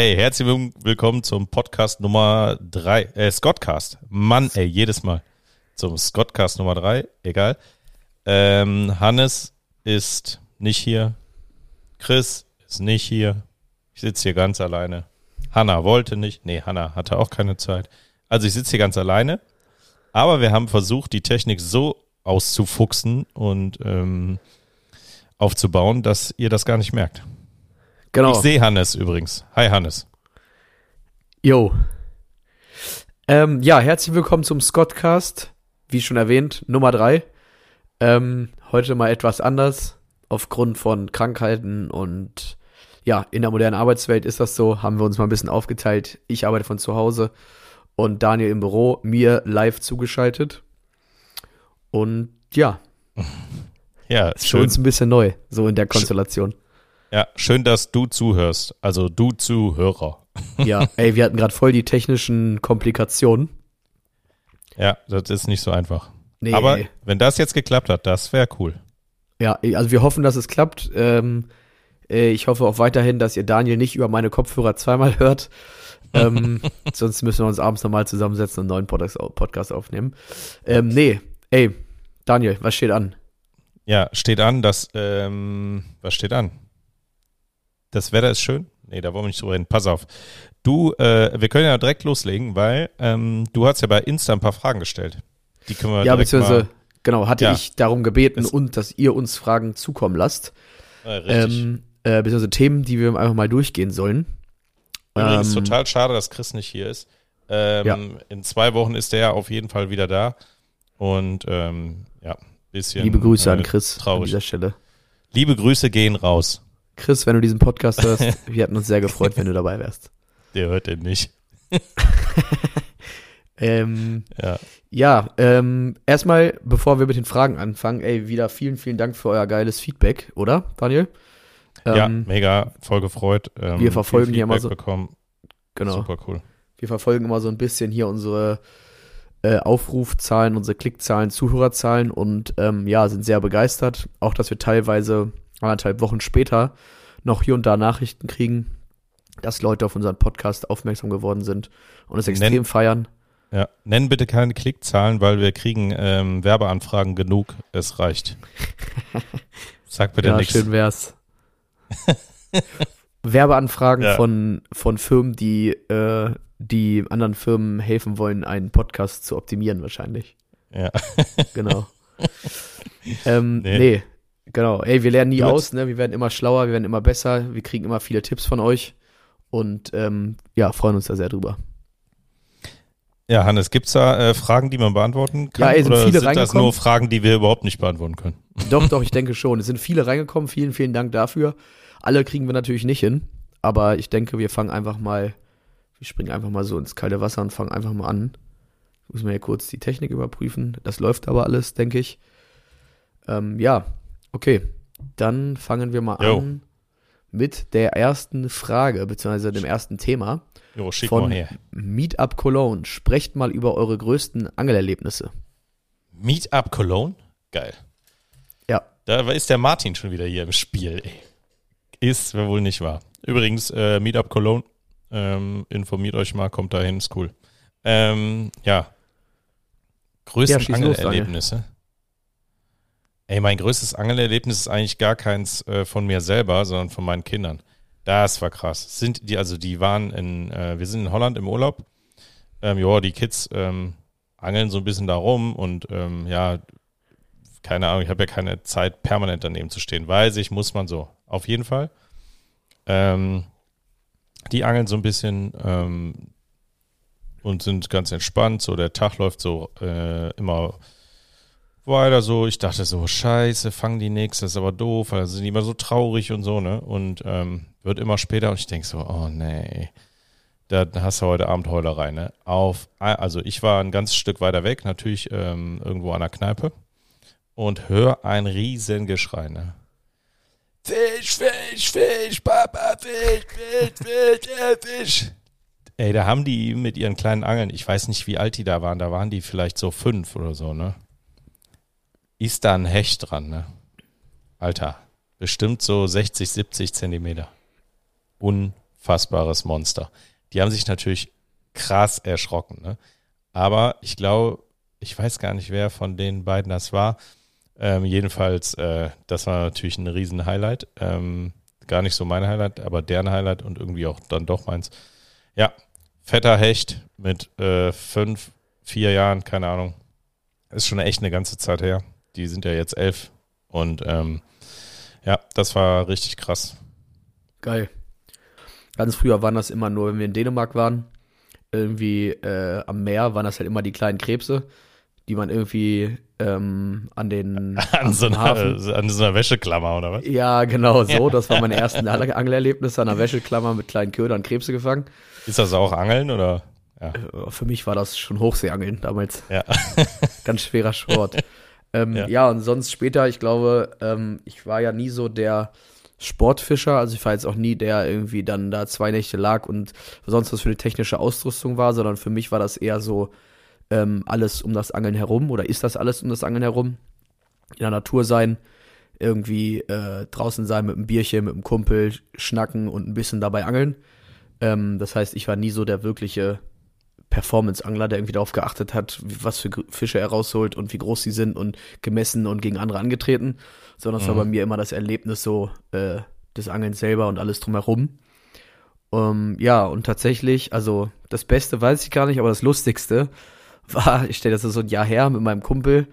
Hey, herzlich willkommen zum Podcast Nummer drei, äh, Scottcast. Mann, ey, jedes Mal. Zum Scottcast Nummer drei, egal. Ähm, Hannes ist nicht hier. Chris ist nicht hier. Ich sitze hier ganz alleine. Hanna wollte nicht. Nee, Hanna hatte auch keine Zeit. Also ich sitze hier ganz alleine. Aber wir haben versucht, die Technik so auszufuchsen und ähm, aufzubauen, dass ihr das gar nicht merkt. Genau. Ich sehe Hannes übrigens. Hi Hannes. Jo. Ähm, ja, herzlich willkommen zum Scottcast. Wie schon erwähnt, Nummer drei. Ähm, heute mal etwas anders. Aufgrund von Krankheiten und ja, in der modernen Arbeitswelt ist das so. Haben wir uns mal ein bisschen aufgeteilt. Ich arbeite von zu Hause und Daniel im Büro, mir live zugeschaltet. Und ja. Ja, ist schön. für uns ein bisschen neu, so in der Konstellation. Ja, schön, dass du zuhörst. Also du Zuhörer. Ja, ey, wir hatten gerade voll die technischen Komplikationen. Ja, das ist nicht so einfach. Nee. Aber wenn das jetzt geklappt hat, das wäre cool. Ja, also wir hoffen, dass es klappt. Ähm, äh, ich hoffe auch weiterhin, dass ihr Daniel nicht über meine Kopfhörer zweimal hört. ähm, sonst müssen wir uns abends nochmal zusammensetzen und einen neuen Podcast aufnehmen. Ähm, nee, ey, Daniel, was steht an? Ja, steht an, dass, ähm, was steht an? Das Wetter ist schön. Nee, da wollen wir nicht drüber reden. Pass auf. Du, äh, wir können ja direkt loslegen, weil ähm, du hast ja bei Insta ein paar Fragen gestellt. Die können wir Ja, beziehungsweise, genau, hatte ja. ich darum gebeten und dass ihr uns Fragen zukommen lasst. Ja, richtig. Ähm, äh, beziehungsweise Themen, die wir einfach mal durchgehen sollen. Übrigens ähm, total schade, dass Chris nicht hier ist. Ähm, ja. In zwei Wochen ist er auf jeden Fall wieder da. Und ähm, ja, bisschen. Liebe Grüße äh, an Chris traurig. an dieser Stelle. Liebe Grüße gehen raus. Chris, wenn du diesen Podcast hörst, wir hätten uns sehr gefreut, wenn du dabei wärst. Der hört den nicht. ähm, ja, ja ähm, erstmal, bevor wir mit den Fragen anfangen, ey, wieder vielen, vielen Dank für euer geiles Feedback, oder, Daniel? ja, ähm, mega, voll gefreut. Ähm, wir verfolgen hier immer so. Bekommen. Genau. Super cool. Wir verfolgen immer so ein bisschen hier unsere äh, Aufrufzahlen, unsere Klickzahlen, Zuhörerzahlen und ähm, ja, sind sehr begeistert. Auch, dass wir teilweise anderthalb Wochen später noch hier und da Nachrichten kriegen, dass Leute auf unseren Podcast aufmerksam geworden sind und es extrem Nenn, feiern. Ja, nenn bitte keine Klickzahlen, weil wir kriegen ähm, Werbeanfragen genug. Es reicht. Sag bitte ja, nichts. Schön wär's. Werbeanfragen ja. von, von Firmen, die, äh, die anderen Firmen helfen wollen, einen Podcast zu optimieren, wahrscheinlich. Ja. genau. ähm, nee. nee. Genau, ey, wir lernen nie aus, ne? Wir werden immer schlauer, wir werden immer besser, wir kriegen immer viele Tipps von euch und ähm, ja, freuen uns da sehr drüber. Ja, Hannes, gibt's da äh, Fragen, die man beantworten kann? Ja, ey, sind oder viele sind das nur Fragen, die wir überhaupt nicht beantworten können? Doch, doch, ich denke schon. Es sind viele reingekommen. Vielen, vielen Dank dafür. Alle kriegen wir natürlich nicht hin, aber ich denke, wir fangen einfach mal, wir springen einfach mal so ins kalte Wasser und fangen einfach mal an. Muss man ja kurz die Technik überprüfen. Das läuft aber alles, denke ich. Ähm, ja, Okay, dann fangen wir mal jo. an mit der ersten Frage, beziehungsweise dem ersten Thema. Jo, schick von mal her. Meetup Cologne. Sprecht mal über eure größten Angelerlebnisse. Meetup Cologne? Geil. Ja. Da ist der Martin schon wieder hier im Spiel. Ey. Ist wohl nicht wahr. Übrigens, äh, Meetup Cologne, ähm, informiert euch mal, kommt dahin, ist cool. Ähm, ja. Größten ja, Angelerlebnisse. Ey, mein größtes Angelerlebnis ist eigentlich gar keins äh, von mir selber, sondern von meinen Kindern. Das war krass. Sind die, also die waren in, äh, wir sind in Holland im Urlaub. Ähm, ja, die Kids ähm, angeln so ein bisschen da rum und ähm, ja, keine Ahnung, ich habe ja keine Zeit, permanent daneben zu stehen. Weiß ich, muss man so. Auf jeden Fall. Ähm, die angeln so ein bisschen ähm, und sind ganz entspannt. So, der Tag läuft so äh, immer weiter so. Ich dachte so, scheiße, fangen die das ist aber doof, weil sind die immer so traurig und so, ne? Und ähm, wird immer später und ich denke so, oh nee, da hast du heute Abend Heulerei, ne? Auf, also ich war ein ganzes Stück weiter weg, natürlich ähm, irgendwo an der Kneipe und hör ein riesen Geschrei, ne? Fisch, Fisch, Fisch, Papa, Fisch, Fisch, Fisch, äh, Fisch. Ey, da haben die mit ihren kleinen Angeln, ich weiß nicht, wie alt die da waren, da waren die vielleicht so fünf oder so, ne? Ist da ein Hecht dran, ne? Alter, bestimmt so 60, 70 Zentimeter. unfassbares Monster. Die haben sich natürlich krass erschrocken, ne? Aber ich glaube, ich weiß gar nicht, wer von den beiden das war. Ähm, jedenfalls, äh, das war natürlich ein riesen Highlight. Ähm, gar nicht so mein Highlight, aber deren Highlight und irgendwie auch dann doch meins. Ja, fetter Hecht mit äh, fünf, vier Jahren, keine Ahnung. Ist schon echt eine ganze Zeit her. Die sind ja jetzt elf. Und ähm, ja, das war richtig krass. Geil. Ganz früher waren das immer nur, wenn wir in Dänemark waren, irgendwie äh, am Meer waren das halt immer die kleinen Krebse, die man irgendwie ähm, an den an, so einer, an so einer Wäscheklammer oder was? Ja, genau so. Ja. Das war meine ersten Angelerlebnisse an einer Wäscheklammer mit kleinen Ködern Krebse gefangen. Ist das auch Angeln oder? Ja. Äh, für mich war das schon Hochseeangeln damals. Ja. Ganz schwerer Sport. ähm, ja. ja. und sonst später, ich glaube, ähm, ich war ja nie so der Sportfischer. Also ich war jetzt auch nie der irgendwie dann da zwei Nächte lag und sonst was für eine technische Ausrüstung war, sondern für mich war das eher so ähm, alles um das Angeln herum oder ist das alles um das Angeln herum? In der Natur sein, irgendwie äh, draußen sein mit einem Bierchen, mit einem Kumpel, schnacken und ein bisschen dabei angeln. Ähm, das heißt, ich war nie so der wirkliche Performance-Angler, der irgendwie darauf geachtet hat, was für Fische er rausholt und wie groß sie sind und gemessen und gegen andere angetreten, sondern es mhm. war bei mir immer das Erlebnis so äh, des Angelns selber und alles drumherum. Um, ähm, ja, und tatsächlich, also das Beste weiß ich gar nicht, aber das Lustigste war, ich stelle das so ein Jahr her mit meinem Kumpel,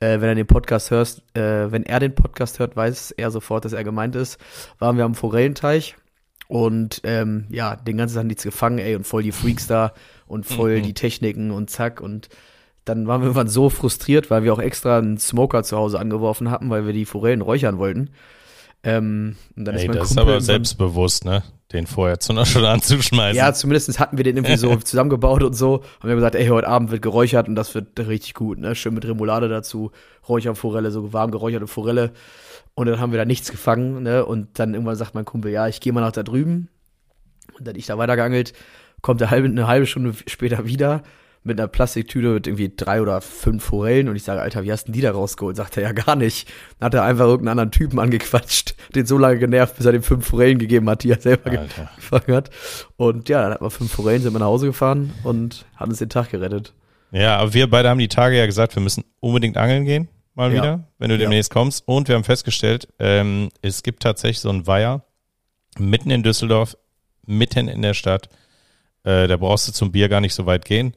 äh, wenn er den Podcast hört, äh, wenn er den Podcast hört, weiß er sofort, dass er gemeint ist, waren wir am Forellenteich und ähm, ja, den ganzen Tag nichts gefangen, ey, und voll die Freaks da und voll mhm. die Techniken und zack. Und dann waren wir irgendwann so frustriert, weil wir auch extra einen Smoker zu Hause angeworfen hatten, weil wir die Forellen räuchern wollten. Ähm, und dann Ey, ist mein das Kumpel ist aber selbstbewusst, ne? Den vorher zu einer schon anzuschmeißen. Ja, zumindest hatten wir den irgendwie so zusammengebaut und so. Und wir haben gesagt, ey, heute Abend wird geräuchert und das wird richtig gut, ne? Schön mit Remoulade dazu, Räucherforelle, so warm geräucherte Forelle. Und dann haben wir da nichts gefangen, ne? Und dann irgendwann sagt mein Kumpel, ja, ich gehe mal nach da drüben. Und dann ich da weitergeangelt kommt er halbe, eine halbe Stunde später wieder mit einer Plastiktüte mit irgendwie drei oder fünf Forellen und ich sage, Alter, wie hast denn die da rausgeholt? Sagt er ja gar nicht. Dann hat er einfach irgendeinen anderen Typen angequatscht, den so lange genervt, bis er dem fünf Forellen gegeben hat, die er selber Alter. gefangen hat. Und ja, dann hat man fünf Forellen, sind wir nach Hause gefahren und hat uns den Tag gerettet. Ja, aber wir beide haben die Tage ja gesagt, wir müssen unbedingt angeln gehen, mal ja. wieder, wenn du demnächst ja. kommst. Und wir haben festgestellt, ähm, es gibt tatsächlich so einen Weiher mitten in Düsseldorf, mitten in der Stadt äh, da brauchst du zum Bier gar nicht so weit gehen.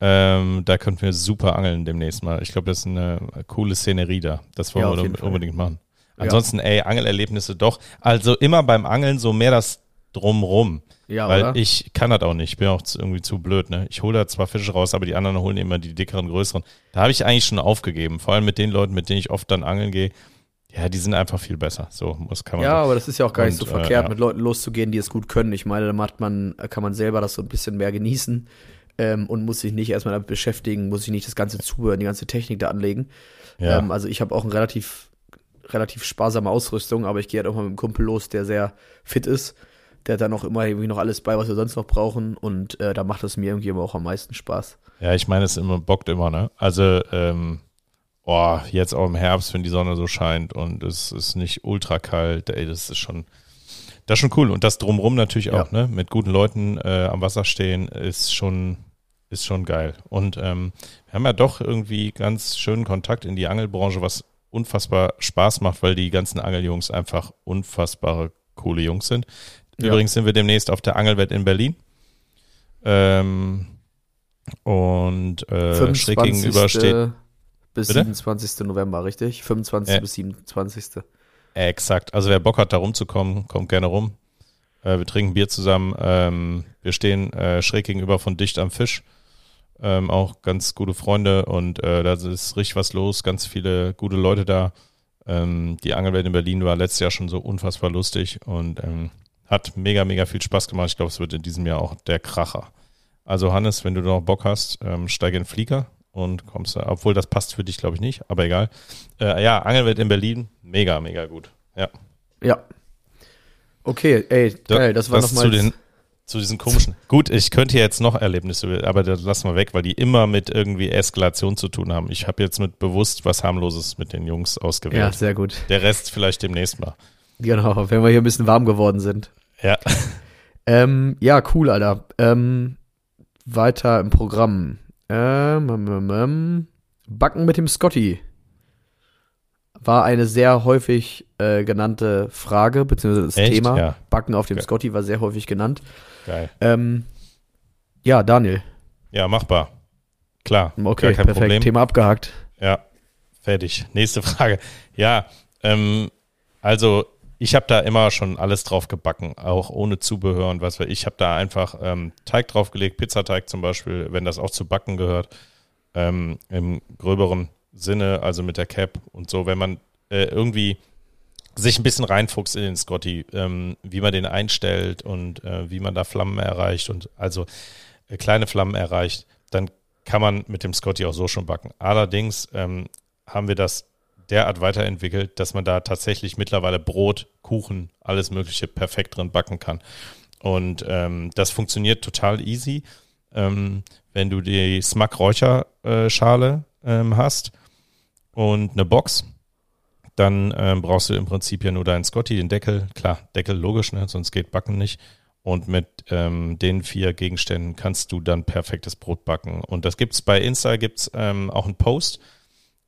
Ähm, da könnten wir super angeln demnächst mal. Ich glaube, das ist eine coole Szenerie da. Das wollen ja, wir unbedingt machen. Ansonsten, ey, Angelerlebnisse doch. Also immer beim Angeln so mehr das drumrum. Ja, Weil oder? ich kann das auch nicht. Ich bin auch irgendwie zu blöd, ne? Ich hole da zwar Fische raus, aber die anderen holen immer die dickeren, größeren. Da habe ich eigentlich schon aufgegeben. Vor allem mit den Leuten, mit denen ich oft dann angeln gehe. Ja, die sind einfach viel besser. So muss kann man. Ja, so. aber das ist ja auch gar nicht so äh, verkehrt, ja. mit Leuten loszugehen, die es gut können. Ich meine, da macht man, kann man selber das so ein bisschen mehr genießen ähm, und muss sich nicht erstmal damit beschäftigen, muss sich nicht das ganze Zubehör, die ganze Technik da anlegen. Ja. Ähm, also ich habe auch eine relativ, relativ sparsame Ausrüstung, aber ich gehe halt auch mal mit einem Kumpel los, der sehr fit ist. Der hat dann auch immer irgendwie noch alles bei, was wir sonst noch brauchen und äh, da macht es mir irgendwie immer auch am meisten Spaß. Ja, ich meine, es immer bockt immer, ne? Also ähm, boah, jetzt auch im Herbst, wenn die Sonne so scheint und es ist nicht ultra kalt, ey, das ist schon, das ist schon cool. Und das drumrum natürlich auch, ja. ne? Mit guten Leuten äh, am Wasser stehen, ist schon, ist schon geil. Und ähm, wir haben ja doch irgendwie ganz schönen Kontakt in die Angelbranche, was unfassbar Spaß macht, weil die ganzen Angeljungs einfach unfassbare coole Jungs sind. Übrigens ja. sind wir demnächst auf der Angelwelt in Berlin. Ähm, und äh, schräg gegenüber steht bis Bitte? 27. November, richtig? 25. Äh, bis 27. Exakt. Also wer Bock hat, da rumzukommen, kommt gerne rum. Äh, wir trinken Bier zusammen. Ähm, wir stehen äh, schräg gegenüber von Dicht am Fisch. Ähm, auch ganz gute Freunde und äh, da ist richtig was los. Ganz viele gute Leute da. Ähm, die Angelwelt in Berlin war letztes Jahr schon so unfassbar lustig und ähm, hat mega, mega viel Spaß gemacht. Ich glaube, es wird in diesem Jahr auch der Kracher. Also Hannes, wenn du noch Bock hast, ähm, steige in den Flieger und kommst da, obwohl das passt für dich, glaube ich, nicht, aber egal. Äh, ja, Angelwelt in Berlin, mega, mega gut. Ja. Ja. Okay, ey, geil, das war nochmal. Zu, den, zu diesen komischen. Gut, ich könnte jetzt noch Erlebnisse, aber das lassen wir weg, weil die immer mit irgendwie Eskalation zu tun haben. Ich habe jetzt mit bewusst was harmloses mit den Jungs ausgewählt. Ja, sehr gut. Der Rest vielleicht demnächst mal. Genau, wenn wir hier ein bisschen warm geworden sind. Ja. Ähm, ja, cool, Alter. Ähm, weiter im Programm. Ähm, ähm, ähm, Backen mit dem Scotty war eine sehr häufig äh, genannte Frage, beziehungsweise das Echt? Thema. Ja. Backen auf dem Geil. Scotty war sehr häufig genannt. Geil. Ähm, ja, Daniel. Ja, machbar. Klar. Okay, kein perfekt. Problem. Thema abgehakt. Ja, fertig. Nächste Frage. Ja, ähm, also ich habe da immer schon alles drauf gebacken, auch ohne Zubehör und was weiß ich. Ich habe da einfach ähm, Teig draufgelegt, Pizzateig zum Beispiel, wenn das auch zu backen gehört, ähm, im gröberen Sinne, also mit der Cap und so, wenn man äh, irgendwie sich ein bisschen reinfuchst in den Scotty, ähm, wie man den einstellt und äh, wie man da Flammen erreicht und also äh, kleine Flammen erreicht, dann kann man mit dem Scotty auch so schon backen. Allerdings ähm, haben wir das derart weiterentwickelt, dass man da tatsächlich mittlerweile Brot, Kuchen, alles Mögliche perfekt drin backen kann. Und ähm, das funktioniert total easy. Ähm, wenn du die Smack Räucherschale ähm, hast und eine Box, dann ähm, brauchst du im Prinzip ja nur deinen Scotty, den Deckel. Klar, Deckel logisch, ne? sonst geht Backen nicht. Und mit ähm, den vier Gegenständen kannst du dann perfektes Brot backen. Und das gibt's bei Insta, gibt's ähm, auch einen Post.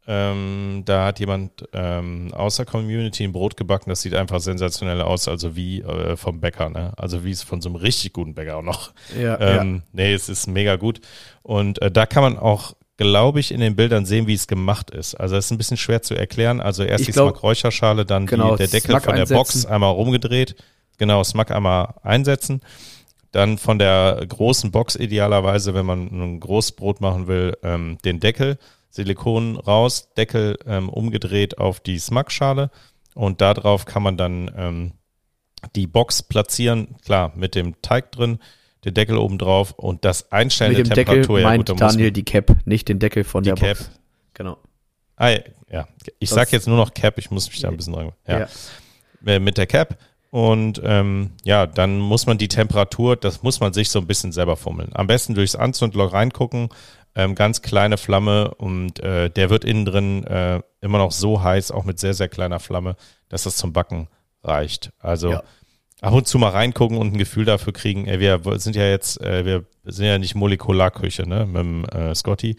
Ähm, da hat jemand ähm, aus der Community ein Brot gebacken, das sieht einfach sensationell aus, also wie äh, vom Bäcker, ne? Also wie es von so einem richtig guten Bäcker auch noch. Ja, Ähm, Nee, es ist mega gut. Und äh, da kann man auch, glaube ich, in den Bildern sehen, wie es gemacht ist. Also es ist ein bisschen schwer zu erklären. Also erst Ich die glaub- Smack-Räucherschale, dann Genau, die, der Deckel Smack von der Box einsetzen. einmal rumgedreht. Genau, Smack einmal einsetzen. Dann von der großen Box idealerweise, wenn man ein großes Brot machen will, ähm, den Deckel, Silikon raus, Deckel ähm, umgedreht auf die Smack-Schale und darauf kann man dann ähm, die Box platzieren, klar, mit dem Teig drin, den Deckel oben drauf und das Einstellen Mit der dem Deckel Temperatur. ja, meint gut, muss Daniel die Cap, nicht den Deckel von Die der Cap. Box. Genau. Ah, ja, ich sag jetzt nur noch Cap, ich muss mich da ein bisschen dran. Ja. Ja. Äh, Mit der Cap. Und ähm, ja, dann muss man die Temperatur, das muss man sich so ein bisschen selber fummeln. Am besten durchs Anzündloch reingucken, ähm, ganz kleine Flamme und äh, der wird innen drin äh, immer noch so heiß, auch mit sehr, sehr kleiner Flamme, dass das zum Backen reicht. Also Ja. ab und zu mal reingucken und ein Gefühl dafür kriegen, ey, wir sind ja jetzt, äh, wir sind ja nicht Molekularküche, ne, mit dem äh, Scotty.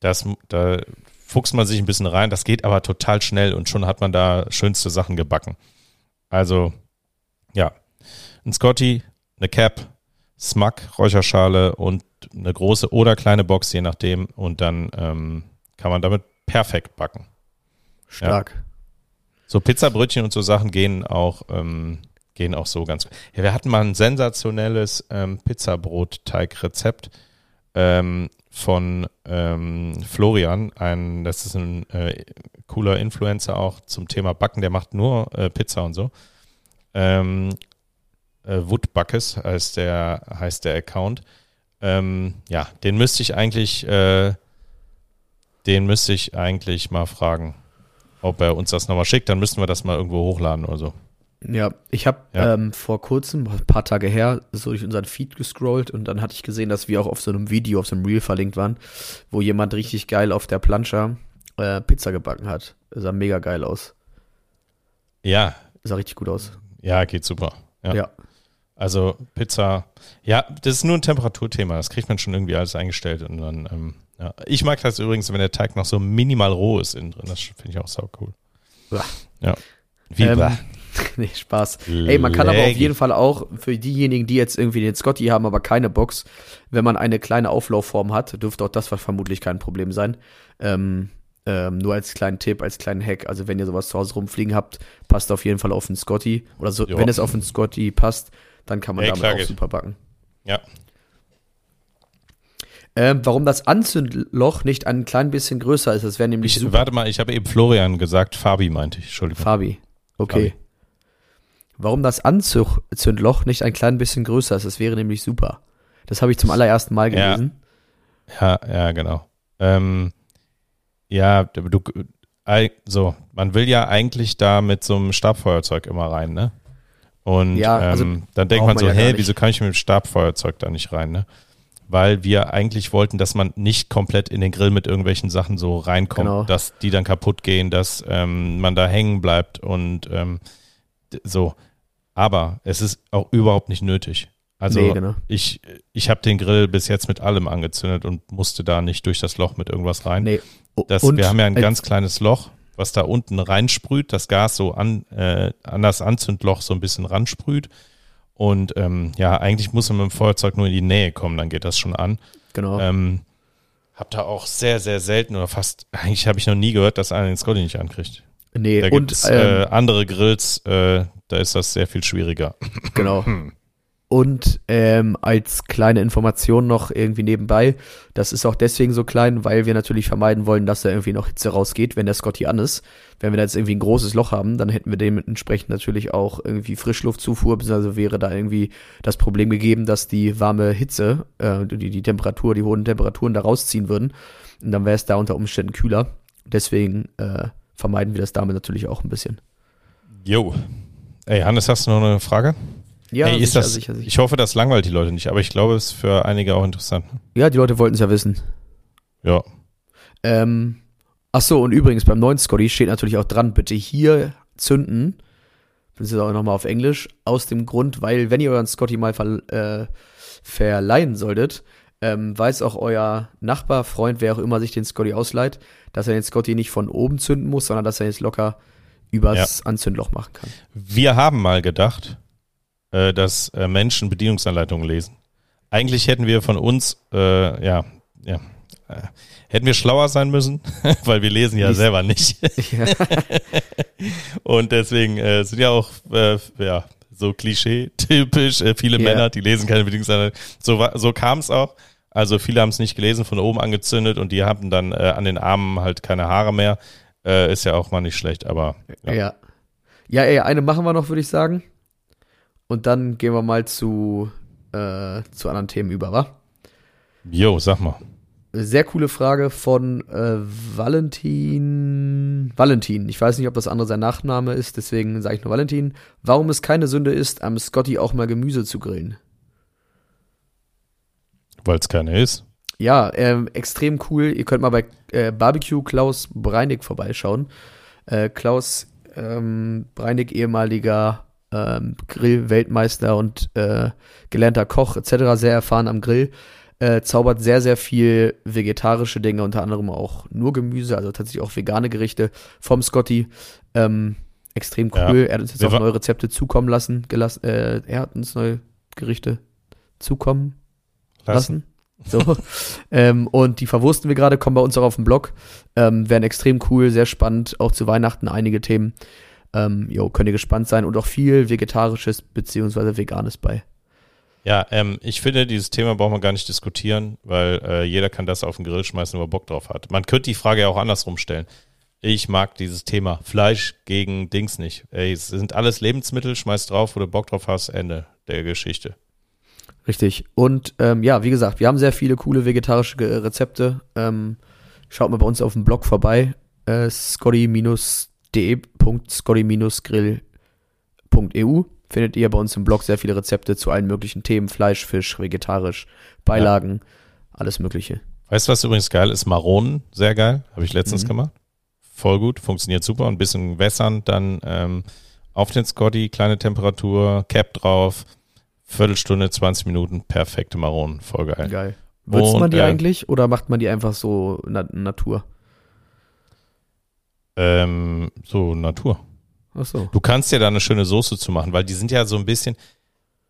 Das, da fuchst man sich ein bisschen rein, das geht aber total schnell und schon hat man da schönste Sachen gebacken. Also, ja, ein Scotty, eine Cap, Smack, Räucherschale und eine große oder kleine Box, je nachdem. Und dann ähm, kann man damit perfekt backen. Stark. So Pizzabrötchen und so Sachen gehen auch, ähm, gehen auch so ganz. Ja, wir hatten mal ein sensationelles ähm, Pizzabrot-Teig-Rezept ähm, von ähm, Florian. Ein, das ist ein äh, cooler Influencer auch zum Thema Backen. Der macht nur äh, Pizza und so. Ähm, äh, Woodbuckes heißt der, heißt der Account. Ähm, ja, den müsste ich eigentlich, äh, den müsste ich eigentlich mal fragen ob er uns das nochmal schickt, dann müssten wir das mal irgendwo hochladen oder so. Ja, ich habe Ja. ähm, vor kurzem, ein paar Tage her, so durch unseren Feed gescrollt und dann hatte ich gesehen, dass wir auch auf so einem Video, auf so einem Reel verlinkt waren, wo jemand richtig geil auf der Plancha äh, Pizza gebacken hat. Sah mega geil aus. Ja, Sah richtig gut aus. ja, geht super. Ja. Ja. Also Pizza, ja, das ist nur ein Temperaturthema, das kriegt man schon irgendwie alles eingestellt und dann, ähm, ja. Ich mag das übrigens, wenn der Teig noch so minimal roh ist innen drin, das finde ich auch sau cool. Uah. Ja. Wie Ähm, blah. nee, Spaß. Ey, man kann aber auf jeden Fall auch für diejenigen, die jetzt irgendwie den Scotty haben, aber keine Box, wenn man eine kleine Auflaufform hat, dürfte auch das vermutlich kein Problem sein. Ähm, ähm, nur als kleinen Tipp, als kleinen Hack, also wenn ihr sowas zu Hause rumfliegen habt, passt auf jeden Fall auf den Scotty. Oder so, wenn es auf den Scotty passt, dann kann man Ja, damit auch geht. super backen. Ja. Ähm, warum das Anzündloch nicht ein klein bisschen größer ist, das wäre nämlich Ich, super. warte mal, ich habe eben Florian gesagt, Fabi meinte ich, Entschuldigung. Fabi. Okay. Fabi. Warum das Anzündloch nicht ein klein bisschen größer ist, das wäre nämlich super. Das habe ich zum allerersten Mal Ja. gelesen. Ja, ja, genau. Ähm, ja, du, ei- so, man will ja eigentlich da mit so einem Stabfeuerzeug immer rein, ne? Und Ja, also ähm, dann denkt man man so, ja gar hey, wieso kann ich mit dem Stabfeuerzeug da nicht rein, ne? Weil wir eigentlich wollten, dass man nicht komplett in den Grill mit irgendwelchen Sachen so reinkommt, Genau. dass die dann kaputt gehen, dass ähm, man da hängen bleibt und ähm, so. Aber es ist auch überhaupt nicht nötig. Also Nee, genau. ich, ich habe den Grill bis jetzt mit allem angezündet und musste da nicht durch das Loch mit irgendwas rein. Nee. Das, und wir haben ja ein ganz kleines Loch, was da unten reinsprüht, das Gas so an, äh, an das Anzündloch so ein bisschen ransprüht. Und ähm, ja, eigentlich muss man mit dem Feuerzeug nur in die Nähe kommen, dann geht das schon an. Genau. Ähm, hab da auch sehr, sehr selten oder fast, eigentlich habe ich noch nie gehört, dass einer den Scotty nicht ankriegt. nee, Da und gibt es ähm, äh, andere Grills, äh, da ist das sehr viel schwieriger. Genau. Und ähm, als kleine Information noch irgendwie nebenbei, das ist auch deswegen so klein, weil wir natürlich vermeiden wollen, dass da irgendwie noch Hitze rausgeht, wenn der Scotty an ist. Wenn wir da jetzt irgendwie ein großes Loch haben, dann hätten wir dementsprechend natürlich auch irgendwie Frischluftzufuhr, beziehungsweise wäre da irgendwie das Problem gegeben, dass die warme Hitze, äh, die, die Temperatur, die hohen Temperaturen da rausziehen würden. Und dann wäre es da unter Umständen kühler. Deswegen äh, vermeiden wir das damit natürlich auch ein bisschen. Jo. Ey, Hannes, hast du noch eine Frage? Ja, Ey, ist sicher, das, sicher, sicher. Ich hoffe, das langweilt die Leute nicht, aber ich glaube, es ist für einige auch interessant. Ja, die Leute wollten es ja wissen. Ja. Ähm, ach so, und übrigens beim neuen Scotty steht natürlich auch dran, bitte hier zünden. Das ist auch nochmal auf Englisch. Aus dem Grund, weil wenn ihr euren Scotty mal ver äh, verleihen solltet, ähm, weiß auch euer Nachbar, Freund, wer auch immer sich den Scotty ausleiht, dass er den Scotty nicht von oben zünden muss, sondern dass er jetzt locker übers Anzündloch machen kann. Wir haben mal gedacht, äh, dass äh, Menschen Bedienungsanleitungen lesen. Eigentlich hätten wir von uns, äh, ja, ja, äh, hätten wir schlauer sein müssen, weil wir lesen ja selber nicht. ja. Und deswegen äh, sind ja auch, äh, ja, so klischee-typisch, äh, viele Ja. Männer, die lesen keine Bedienungsanleitung. So, so kam es auch. Also viele haben es nicht gelesen, von oben angezündet und die haben dann äh, an den Armen halt keine Haare mehr. Äh, ist ja auch mal nicht schlecht, aber Ja. ja. ja. ey, eine machen wir noch, würde ich sagen. Und dann gehen wir mal zu, äh, zu anderen Themen über, wa? Jo, sag mal. Sehr coole Frage von äh, Valentin. Valentin. Ich weiß nicht, ob das andere sein Nachname ist, deswegen sage ich nur Valentin. Warum es keine Sünde ist, am Scotty auch mal Gemüse zu grillen? Weil es keine ist. Ja, ähm, extrem cool. Ihr könnt mal bei äh, Barbecue Klaus Breinig vorbeischauen. Äh, Klaus ähm, Breinig, ehemaliger ähm, Grill-Weltmeister und äh, gelernter Koch etc., sehr erfahren am Grill, äh, zaubert sehr, sehr viel vegetarische Dinge, unter anderem auch nur Gemüse, also tatsächlich auch vegane Gerichte vom Scotty. Ähm, extrem Ja. cool. Er hat uns jetzt Wir auch neue Rezepte zukommen lassen. Gelassen, äh, er hat uns neue Gerichte zukommen lassen. So. ähm, und die verwursten wir gerade, kommen bei uns auch auf den Blog. Ähm, werden extrem cool, sehr spannend, auch zu Weihnachten einige Themen. Ähm, jo, könnt ihr gespannt sein und auch viel Vegetarisches beziehungsweise Veganes bei. Ja, ähm, ich finde, dieses Thema braucht man gar nicht diskutieren, weil äh, jeder kann das auf den Grill schmeißen, wo er Bock drauf hat. Man könnte die Frage ja auch andersrum stellen. Ich mag dieses Thema Fleisch gegen Dings nicht. Ey, es sind alles Lebensmittel, schmeiß drauf, wo du Bock drauf hast, Ende der Geschichte. Richtig. Und ähm, ja, wie gesagt, wir haben sehr viele coole vegetarische Ge- Rezepte. Ähm, schaut mal bei uns auf dem Blog vorbei. Äh, scotty-de.scotty-grill.eu findet ihr bei uns im Blog sehr viele Rezepte zu allen möglichen Themen. Fleisch, Fisch, vegetarisch, Beilagen, alles mögliche. Weißt du, was übrigens geil ist? Maronen, sehr geil. Habe ich letztens Mhm. gemacht. Voll gut, funktioniert super. Ein bisschen wässern, dann ähm, auf den Scotty, kleine Temperatur, Cap drauf, Viertelstunde, 20 Minuten, perfekte Maronen, voll geil. Geil. Würzt man die äh, eigentlich oder macht man die einfach so na Natur? Ähm, so Natur. Ach so. Du kannst ja da eine schöne Soße zu machen, weil die sind ja so ein bisschen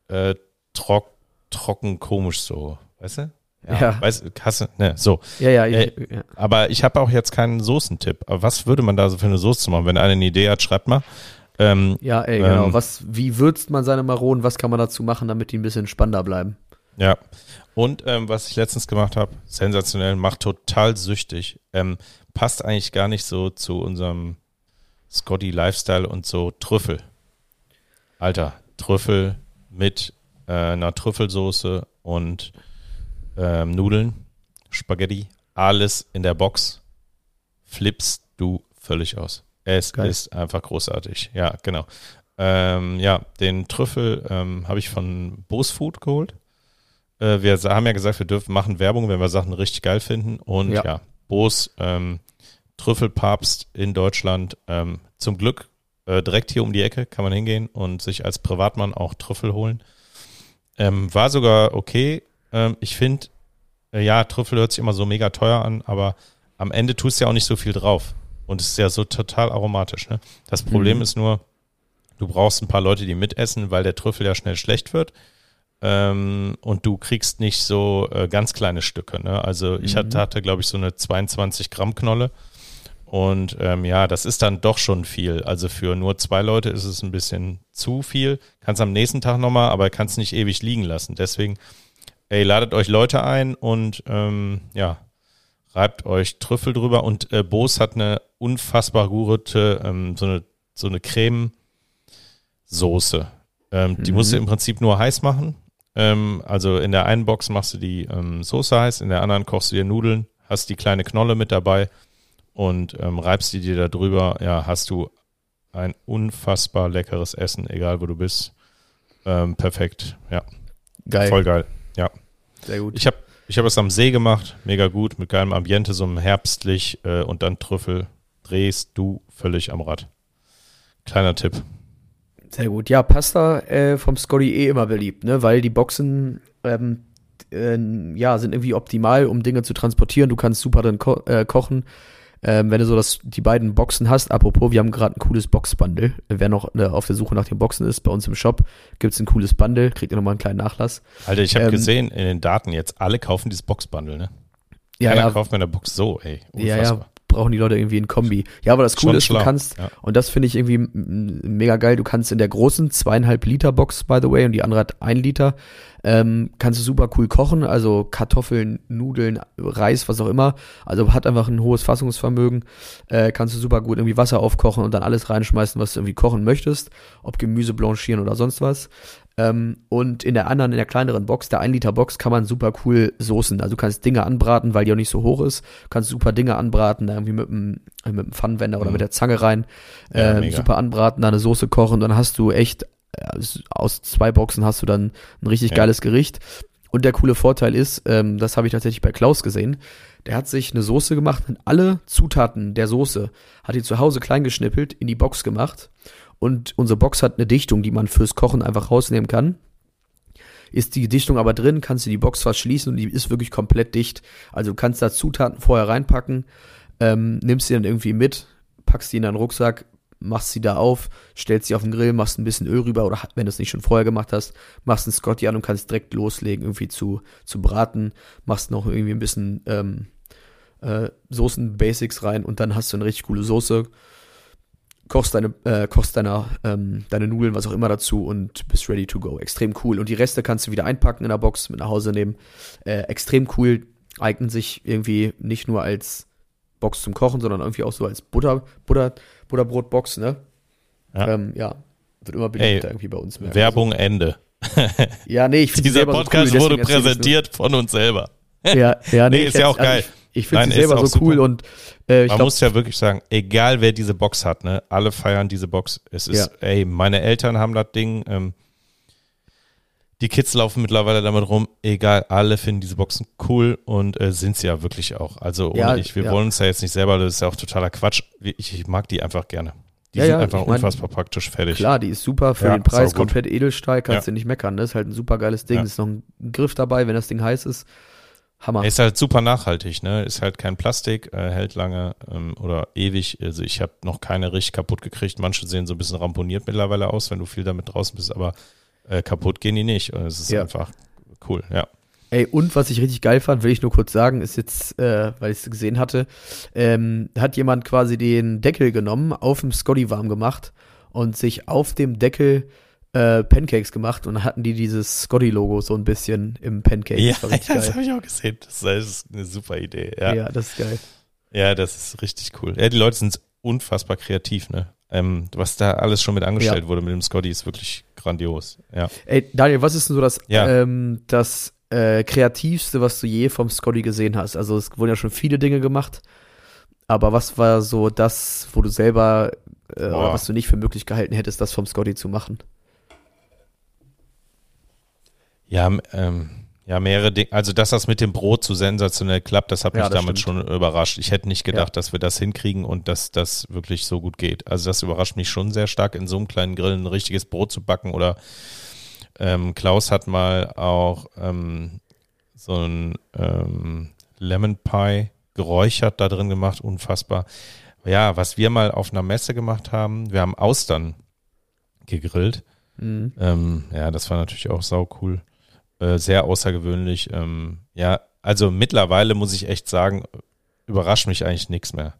äh, trock, trocken, komisch so, weißt du? Ja. Weißt, hast du, ne, so. Ja, ja, ich, Äh, ja. Aber ich habe auch jetzt keinen Soßentipp. Aber was würde man da so für eine Soße machen? Wenn einer eine Idee hat, schreibt mal. Ähm, Ja, ey, genau. Ähm, Was, wie würzt man seine Maronen? Was kann man dazu machen, damit die ein bisschen spannender bleiben? Ja. Und ähm, was ich letztens gemacht habe, sensationell, macht total süchtig. Ähm, passt eigentlich gar nicht so zu unserem Scotty Lifestyle und so Trüffel. Alter, Trüffel mit äh, einer Trüffelsoße und ähm, Nudeln, Spaghetti, alles in der Box. Flippst du völlig aus. Es Geil. ist einfach großartig. Ja, genau. Ähm, ja, den Trüffel ähm, habe ich von Bose Food geholt. Äh, wir haben ja gesagt, wir dürfen machen Werbung, wenn wir Sachen richtig geil finden. Und Ja. ja, Bose ähm, Trüffelpapst in Deutschland. Ähm, zum Glück äh, direkt hier um die Ecke kann man hingehen und sich als Privatmann auch Trüffel holen. Ähm, war sogar okay. Ähm, ich finde, äh, ja, Trüffel hört sich immer so mega teuer an, aber am Ende tust du ja auch nicht so viel drauf. Und es ist ja so total aromatisch. Ne? Das Problem Mhm. ist nur, du brauchst ein paar Leute, die mitessen, weil der Trüffel ja schnell schlecht wird. Ähm, und du kriegst nicht so äh, ganz kleine Stücke. Ne? Also ich Mhm. hatte, hatte glaube ich, so eine 22 Gramm Knolle. Und ähm, ja, das ist dann doch schon viel. Also für nur zwei Leute ist es ein bisschen zu viel. Kannst am nächsten Tag nochmal, aber kannst nicht ewig liegen lassen. Deswegen, ey, ladet euch Leute ein und ähm, ja, reibt euch Trüffel drüber. Und äh, Bose hat eine unfassbar gute, ähm, so eine, so eine Creme-Soße. Ähm, Die Mhm. musst du im Prinzip nur heiß machen. Ähm, also in der einen Box machst du die ähm, Soße heiß, in der anderen kochst du dir Nudeln, hast die kleine Knolle mit dabei und ähm, reibst die dir da drüber. Ja, hast du ein unfassbar leckeres Essen, egal wo du bist. Ähm, perfekt, ja, Geil. voll geil. Sehr gut. Ich habe ich hab es am See gemacht, mega gut, mit geilem Ambiente, so einem herbstlich äh, und dann Trüffel. Drehst du völlig am Rad. Kleiner Tipp. Sehr gut. Ja, Pasta äh, vom Scotty eh immer beliebt, ne? Weil die Boxen ähm, äh, ja, sind irgendwie optimal, um Dinge zu transportieren. Du kannst super dann ko äh, kochen. Ähm, wenn du so das, die beiden Boxen hast, apropos, wir haben gerade ein cooles Box-Bundle. Wer noch äh, auf der Suche nach den Boxen ist, bei uns im Shop gibt's ein cooles Bundle, kriegt ihr nochmal einen kleinen Nachlass. Alter, ich habe Ähm, gesehen in den Daten jetzt, alle kaufen dieses Boxbundle, ne? Ja, Keiner ja, kauft mir eine Box so, ey. ja, Unfassbar. ja, brauchen die Leute irgendwie ein Kombi. Ja, aber das Coole Schon ist, du schlau, kannst, ja. und das finde ich irgendwie mega geil, du kannst in der großen zweieinhalb Liter Box, by the way, und die andere hat ein Liter, ähm, kannst du super cool kochen, also Kartoffeln, Nudeln, Reis, was auch immer. Also hat einfach ein hohes Fassungsvermögen. Äh, kannst du super gut irgendwie Wasser aufkochen und dann alles reinschmeißen, was du irgendwie kochen möchtest. Ob Gemüse blanchieren oder sonst was. Ähm, und in der anderen, in der kleineren Box, der 1 Liter Box, kann man super cool soßen. Also du kannst Dinge anbraten, weil die auch nicht so hoch ist. Du kannst super Dinge anbraten, da irgendwie mit einem, äh, mit einem Pfannenwender oder Mhm. mit der Zange rein. Ja, äh, mega. super anbraten, da eine Soße kochen, dann hast du echt, äh, aus zwei Boxen hast du dann ein richtig Ja. geiles Gericht. Und der coole Vorteil ist, ähm, das habe ich tatsächlich bei Klaus gesehen, der hat sich eine Soße gemacht und alle Zutaten der Soße hat die zu Hause klein geschnippelt, in die Box gemacht. Und unsere Box hat eine Dichtung, die man fürs Kochen einfach rausnehmen kann. Ist die Dichtung aber drin, kannst du die Box verschließen und die ist wirklich komplett dicht. Also du kannst da Zutaten vorher reinpacken, ähm, nimmst sie dann irgendwie mit, packst die in deinen Rucksack, machst sie da auf, stellst sie auf den Grill, machst ein bisschen Öl rüber oder wenn du es nicht schon vorher gemacht hast, machst einen Scotty an und kannst direkt loslegen, irgendwie zu, zu braten, machst noch irgendwie ein bisschen ähm, äh, Soßen-Basics rein und dann hast du eine richtig coole Soße, kochst deine, äh, kochst deine, ähm, deine Nudeln, was auch immer dazu und bist ready to go. Extrem cool. Und die Reste kannst du wieder einpacken in der Box, mit nach Hause nehmen. Äh, extrem cool, eignen sich irgendwie nicht nur als Box zum Kochen, sondern irgendwie auch so als Butter, Butter, Butterbrotbox, ne? Ja. Ähm, ja. Wird immer beliebter irgendwie bei uns. wir Werbung Ende. So. Ja, nee, ich finde Dieser Podcast wurde präsentiert von uns selber. Ja, ja, nee, Nee, ist ja auch geil. Ich, finde sie selber so cool super. und äh, ich Man glaube, muss ja wirklich sagen, egal wer diese Box hat, ne, alle feiern diese Box. Es ist, ey, meine Eltern haben das Ding, ähm, die Kids laufen mittlerweile damit rum, egal, alle finden diese Boxen cool und äh, sind sie ja wirklich auch. Also ohne Ja, ich, wir ja. wollen uns ja jetzt nicht selber, das ist ja auch totaler Quatsch. Ich, ich mag die einfach gerne. Die Ja, sind ja, einfach ich mein, unfassbar praktisch fertig. Klar, die ist super für Ja, den Preis, komplett Edelstahl, kannst Ja. du nicht meckern. Ne? Ist halt ein super geiles Ding. Ja. Ist noch ein Griff dabei, wenn das Ding heiß ist. Hammer. Er ist halt super nachhaltig, ne? Ist halt kein Plastik, äh, hält lange ähm, oder ewig. Also ich habe noch keine richtig kaputt gekriegt. Manche sehen so ein bisschen ramponiert mittlerweile aus, wenn du viel damit draußen bist, aber äh, kaputt gehen die nicht. Und es ist Ja. einfach cool, ja. Ey, und was ich richtig geil fand, will ich nur kurz sagen, ist jetzt, äh, weil ich es gesehen hatte, ähm, hat jemand quasi den Deckel genommen, auf dem Scotty warm gemacht und sich auf dem Deckel äh, Pancakes gemacht und dann hatten die dieses Scotty-Logo so ein bisschen im Pancake. Ja, das richtig das habe ich auch gesehen. Das ist eine super Idee. Ja, Ja. ja. das ist geil. das ist richtig cool. Ja, die Leute sind unfassbar kreativ, ne? Ähm, was da alles schon mit angestellt wurde mit dem Scotty ist wirklich grandios. Ja. Ey, Daniel, was ist denn so das, Ja. ähm, das äh, kreativste, was du je vom Scotty gesehen hast? Also es wurden ja schon viele Dinge gemacht, aber was war so das, wo du selber äh, oder was du nicht für möglich gehalten hättest, das vom Scotty zu machen? Ja, ähm, ja, mehrere Dinge. Also, dass das mit dem Brot so sensationell klappt, das hat Ja, mich das damit stimmt. schon überrascht. Ich hätte nicht gedacht, Ja. dass wir das hinkriegen und dass das wirklich so gut geht. Also, das überrascht mich schon sehr stark, in so einem kleinen Grill ein richtiges Brot zu backen oder ähm, Klaus hat mal auch ähm, so ein ähm, Lemon Pie geräuchert da drin gemacht, unfassbar. Ja, was wir mal auf einer Messe gemacht haben, wir haben Austern gegrillt. Mhm. Ähm, ja, das war natürlich auch sau cool. Äh, sehr außergewöhnlich. Ähm, ja, also mittlerweile muss ich echt sagen, überrascht mich eigentlich nichts mehr.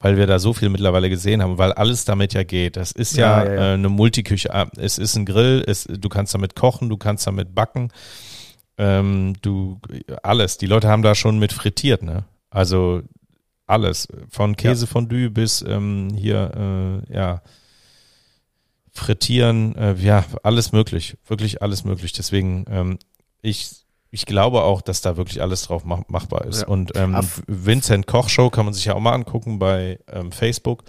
Weil wir da so viel mittlerweile gesehen haben, weil alles damit ja geht. Das ist ja, Ja, ja, ja. Äh, eine Multiküche. Ah, Es ist ein Grill, es, du kannst damit kochen, du kannst damit backen. Ähm, du, alles. Die Leute haben da schon mit frittiert, ne? Also alles. Von Käsefondue bis ähm, hier, äh, ja, frittieren, äh, ja, alles möglich. Wirklich alles möglich. Deswegen, ähm, ich, ich glaube auch, dass da wirklich alles drauf mach, machbar ist. Ja. Und ähm, Vincent Koch Show kann man sich ja auch mal angucken bei ähm, Facebook.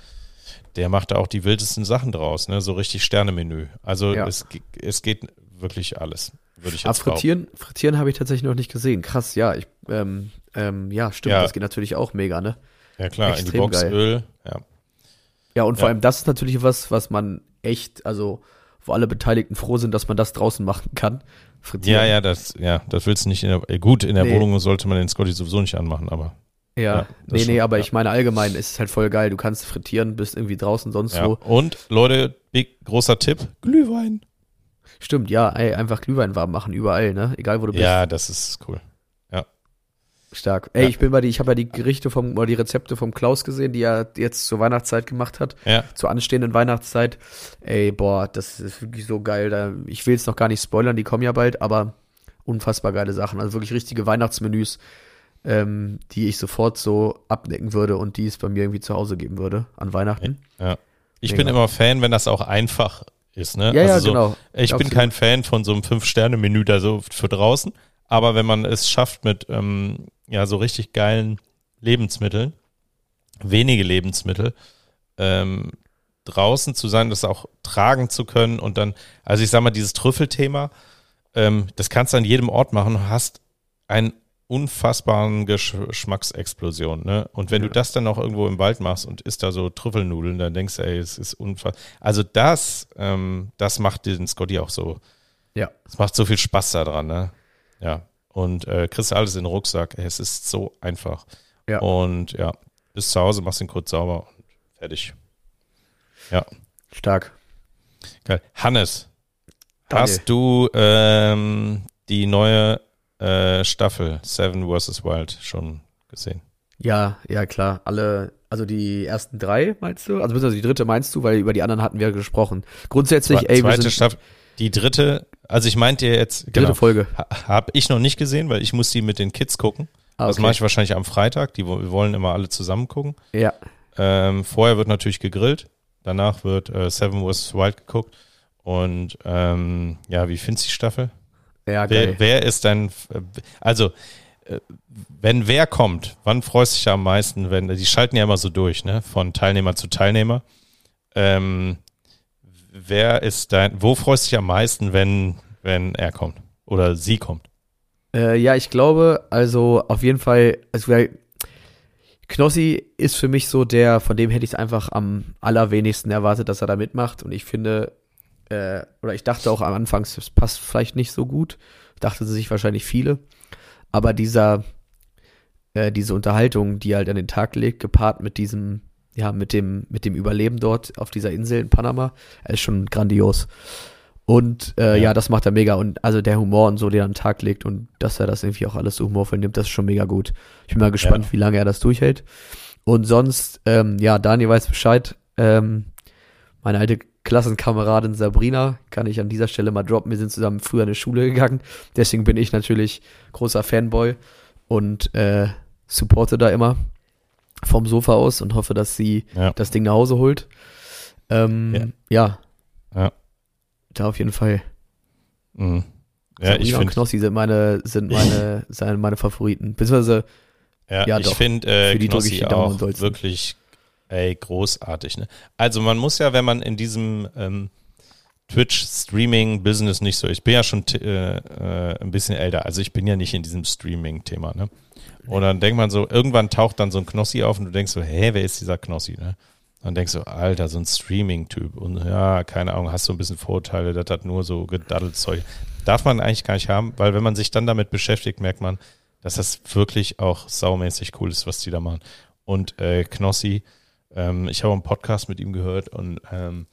Der macht da auch die wildesten Sachen draus, ne? So richtig Sternemenü. Also Ja. es, es geht wirklich alles, würde ich Aber jetzt behaupten. frittieren, frittieren habe ich tatsächlich noch nicht gesehen. Krass, ja. Ich, ähm, ähm, ja, stimmt. Ja. Das geht natürlich auch mega, ne? Ja klar, in die extrem Box geil. Öl. Ja. Ja, und vor Ja. allem das ist natürlich was, was man echt, also wo alle Beteiligten froh sind, dass man das draußen machen kann. Frittieren. ja, ja, das, ja, das willst du nicht in der, äh, gut, in der Nee. Wohnung sollte man den Scotty sowieso nicht anmachen, aber Ja, Ja, nee, schon, nee, aber ja. ich meine allgemein ist es halt voll geil. Du kannst frittieren, bist irgendwie draußen, sonst ja. wo. Und Leute, big, großer Tipp, Glühwein. Stimmt, ja, ey, einfach Glühwein warm machen, überall, ne? Egal wo du bist. Ja, das ist cool. Stark. Ey, Ja. ich bin bei die, ich habe ja die Gerichte vom, oder die Rezepte vom Klaus gesehen, die er jetzt zur Weihnachtszeit gemacht hat, Ja, zur anstehenden Weihnachtszeit. Ey, boah, das ist wirklich so geil. Da, ich will jetzt noch gar nicht spoilern, die kommen ja bald, aber unfassbar geile Sachen. Also wirklich richtige Weihnachtsmenüs, ähm, die ich sofort so abdecken würde und die es bei mir irgendwie zu Hause geben würde an Weihnachten. ich Mega. bin immer Fan, wenn das auch einfach ist, ne? Ja, ja, also so, genau. Ich bin Absolut. kein Fan von so einem Fünf-Sterne-Menü da so für draußen, aber wenn man es schafft mit ähm, ja so richtig geilen Lebensmitteln, wenige Lebensmittel, ähm, draußen zu sein, das auch tragen zu können und dann, also ich sag mal, dieses Trüffelthema, ähm, das kannst du an jedem Ort machen und hast einen unfassbaren Geschmacksexplosion, ne? Und wenn Ja. du das dann noch irgendwo im Wald machst und isst da so Trüffelnudeln, dann denkst du, ey, es ist unfassbar. Also das, ähm, das macht den Scotty auch so. Ja. Es macht so viel Spaß daran, ne? Ja. Und äh, kriegst alles in den Rucksack. Es ist so einfach. Ja. Und ja, bis zu Hause machst ihn kurz sauber und fertig. Ja, Stark. geil. Hannes, Daniel. hast du ähm, die neue äh, Staffel Seven vs. Wild schon gesehen? Ja, ja, klar. Alle, also die ersten drei meinst du? Also beziehungsweise die dritte meinst du, weil über die anderen hatten wir gesprochen. Grundsätzlich, Zwe- ey, wir Zweite sind Staffel. Die dritte, also ich meinte jetzt, dritte genau, Folge. ha, habe ich noch nicht gesehen, weil ich muss die mit den Kids gucken. Ah, Das okay. mache ich wahrscheinlich am Freitag. Die wir wollen immer alle zusammen gucken. Ja, Ähm, vorher wird natürlich gegrillt. Danach wird äh, Seven vs. Wild geguckt. Und ähm, ja, wie findest du die Staffel? ja, geil. Wer, wer ist dein, äh, also äh, wenn wer kommt, wann freust du dich am meisten, wenn, die schalten ja immer so durch, ne, von Teilnehmer zu Teilnehmer. Ähm, wer ist dein, wo freust du dich am meisten, wenn, wenn er kommt oder sie kommt? Äh, ja, ich glaube, also auf jeden Fall, also Knossi ist für mich so der, von dem hätte ich es einfach am allerwenigsten erwartet, dass er da mitmacht. Und ich finde, äh, oder ich dachte auch am Anfang, es passt vielleicht nicht so gut. Dachte sich wahrscheinlich viele. Aber dieser, äh, diese Unterhaltung, die er halt an den Tag legt, gepaart mit diesem, ja, mit dem, mit dem Überleben dort auf dieser Insel in Panama, er ist schon grandios. Und äh, ja. Ja. das macht er mega. Und also der Humor und so, den er an den Tag legt und dass er das irgendwie auch alles so humorvoll nimmt, das ist schon mega gut. Ich bin mal gespannt, wie lange er das durchhält. Und sonst, ähm, ja, Daniel weiß Bescheid. Ähm, meine alte Klassenkameradin Sabrina kann ich an dieser Stelle mal droppen. Wir sind zusammen früher in die Schule gegangen. Deswegen bin ich natürlich großer Fanboy und äh, supporte da immer vom Sofa aus und hoffe, dass sie Ja. das Ding nach Hause holt. Ähm, ja. Ja. Da auf jeden Fall. Mhm. Ja, Sabrina ich und finde, Knossi sind meine, sind meine, sind meine Favoriten. Beziehungsweise, ja, ja, ich finde äh, Für die Knossi auch wirklich ey, großartig. Ne? Also man muss ja, wenn man in diesem ähm, Twitch-Streaming-Business nicht so, ich bin ja schon äh, äh, ein bisschen älter, also ich bin ja nicht in diesem Streaming-Thema. Ne? Und dann denkt man so, irgendwann taucht dann so ein Knossi auf und du denkst so, hä, wer ist dieser Knossi? Ne? Dann denkst du, Alter, so ein Streaming-Typ. Und ja, keine Ahnung, hast du ein bisschen Vorurteile, das hat nur so gedaddelt Zeug. Darf man eigentlich gar nicht haben, weil wenn man sich dann damit beschäftigt, merkt man, dass das wirklich auch saumäßig cool ist, was die da machen. Und äh, Knossi, ähm, ich habe einen Podcast mit ihm gehört und ähm,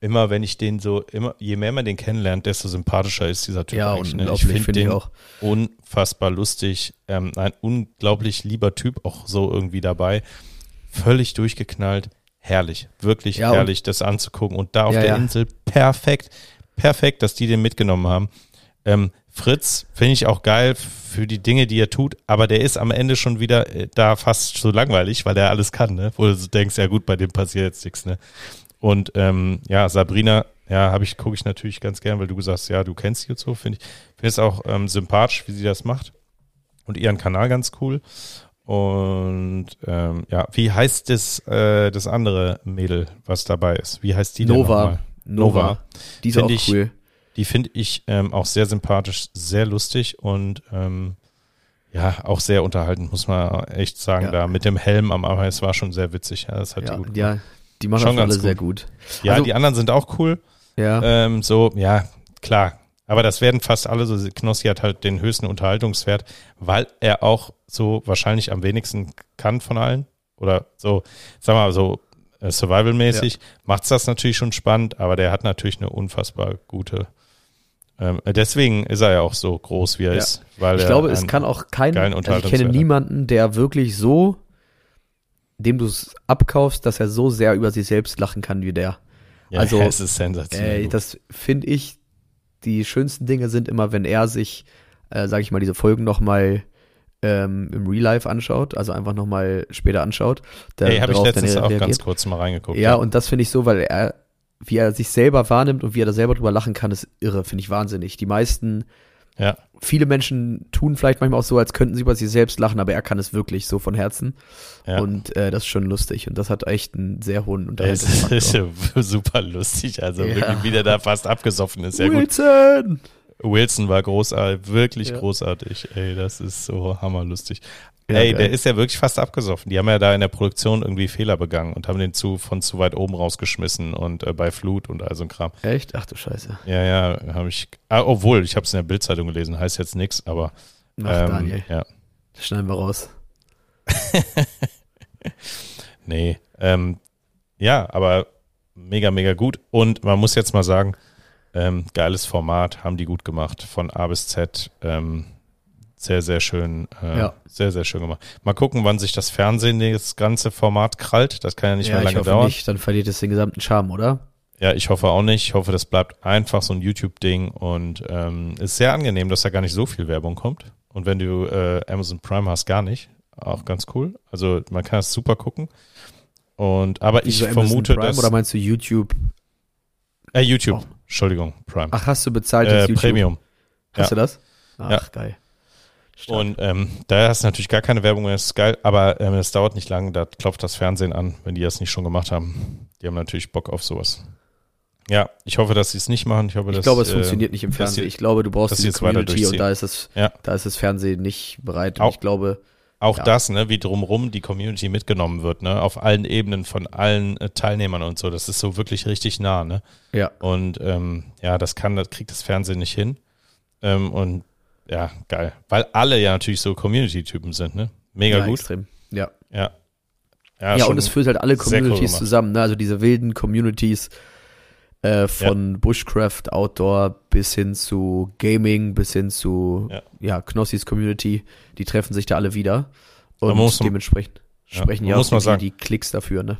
immer wenn ich den so, immer, je mehr man den kennenlernt, desto sympathischer ist dieser Typ Ja, eigentlich. Ne? Ich finde ich den auch. unfassbar lustig, ähm, ein unglaublich lieber Typ, auch so irgendwie dabei. Völlig durchgeknallt, herrlich, wirklich Ja, herrlich, das anzugucken. Und da auf Ja, der ja. Insel, perfekt, perfekt, dass die den mitgenommen haben. Ähm, Fritz finde ich auch geil für die Dinge, die er tut, aber der ist am Ende schon wieder äh, da fast so langweilig, weil er alles kann, ne? Wo du denkst, ja gut, bei dem passiert jetzt nichts, ne? Und ähm, ja, Sabrina, ja, habe ich, gucke ich natürlich ganz gern, weil du gesagt hast, ja, du kennst sie und so, finde ich. Finde es auch ähm, sympathisch, wie sie das macht. Und ihren Kanal ganz cool. Und ähm, ja, wie heißt das, äh, das andere Mädel, was dabei ist? Wie heißt die Nova. Nova. Nova. Die ist Find auch ich- cool. Die finde ich ähm, auch sehr sympathisch, sehr lustig und ähm, ja, auch sehr unterhaltend, muss man echt sagen. Ja. Da mit dem Helm am Anfang, es war schon sehr witzig. Ja, das hat die Ja, gut gemacht. ja, die machen Schon das alle ganz sehr gut. ja also- die anderen sind auch cool. Ja, Ähm, so, ja, klar. Aber das werden fast alle so. Knossi hat halt den höchsten Unterhaltungswert, weil er auch so wahrscheinlich am wenigsten kann von allen. Oder so, sag mal, so äh, Survival-mäßig macht's das natürlich schon spannend, aber der hat natürlich eine unfassbar gute. Ähm, deswegen ist er ja auch so groß, wie er Ja. ist. Weil ich glaube, es kann auch kein, geilen also ich kenne niemanden, der wirklich so, dem du es abkaufst, dass er so sehr über sich selbst lachen kann wie der. Ja, also, es ist sensationell. Äh, das finde ich, die schönsten Dinge sind immer, wenn er sich, äh, sage ich mal, diese Folgen nochmal ähm, im Real Life anschaut, also einfach nochmal später anschaut. Da, Ey, habe ich letztens auch ganz kurz mal reingeguckt. Ja, und das finde ich so, weil er, wie er sich selber wahrnimmt und wie er da selber drüber lachen kann, ist irre, finde ich wahnsinnig. Die meisten, Ja. Viele Menschen tun vielleicht manchmal auch so, als könnten sie über sich selbst lachen, aber er kann es wirklich so von Herzen. Ja. Und äh, das ist schon lustig. Und das hat echt einen sehr hohen Es ist Unterhaltungsfaktor. super lustig. Also Ja. wirklich, wie der da fast abgesoffen ist. Ja gut, Wilson! Wilson war großartig, wirklich großartig. Ey, das ist so hammerlustig. Ja, Ey, geil. der ist ja wirklich fast abgesoffen. Die haben ja da in der Produktion irgendwie Fehler begangen und haben den zu von zu weit oben rausgeschmissen und äh, bei Flut und all so ein Kram. Echt? Ach du Scheiße. Ja, ja, habe ich. Ah, obwohl, ich habe es in der Bildzeitung gelesen, heißt jetzt nichts, aber Ach, ähm, Daniel, ja, das schneiden wir raus. nee, ähm, ja, aber mega, mega gut. Und man muss jetzt mal sagen, ähm, geiles Format, haben die gut gemacht, von A bis Z. Ähm, sehr, sehr schön, äh, Ja. sehr, sehr schön gemacht. Mal gucken, wann sich das Fernsehen das ganze Format krallt. Das kann ja nicht ja, mehr ich lange hoffe dauern. nicht, dann verliert es den gesamten Charme, oder? Ja, ich hoffe auch nicht. Ich hoffe, das bleibt einfach so ein YouTube-Ding und ähm, ist sehr angenehm, dass da gar nicht so viel Werbung kommt. Und wenn du äh, Amazon Prime hast, gar nicht. Auch ganz cool. Also man kann es super gucken. Und aber ich Amazon vermute, Prime, dass Oder meinst du YouTube? äh, YouTube, Oh. Entschuldigung, Prime, Ach, hast du bezahlt äh, YouTube? Premium. Hast ja. du das? Ach, Ja. geil. Stark. Und ähm, da hast du natürlich gar keine Werbung mehr, das ist geil, aber ähm, es dauert nicht lang, da klopft das Fernsehen an, wenn die das nicht schon gemacht haben. Die haben natürlich Bock auf sowas. Ja, ich hoffe, dass sie es nicht machen. Ich, hoffe, Ich dass, glaube, es äh, funktioniert nicht im Fernsehen. sie- Ich glaube, du brauchst weiter Community und da ist das, Ja. da ist das Fernsehen nicht bereit. Auch- ich glaube, Auch Ja. das, ne, wie drumrum die Community mitgenommen wird, ne, auf allen Ebenen von allen äh, Teilnehmern und so, das ist so wirklich richtig nah, ne. ja. Und ähm, ja, das kann, das kriegt das Fernsehen nicht hin. Ähm, und ja, geil. Weil alle ja natürlich so Community-Typen sind, ne? Mega ja, gut. Extrem. Ja. Ja. Ja, schon und es führt halt alle cool Communities gemacht. zusammen, ne? Also diese wilden Communities äh, von Bushcraft, Outdoor bis hin zu Gaming, bis hin zu Ja. ja, Knossis Community, die treffen sich da alle wieder. Und dementsprechend Ja, sprechen ja auch die, die Klicks dafür, ne?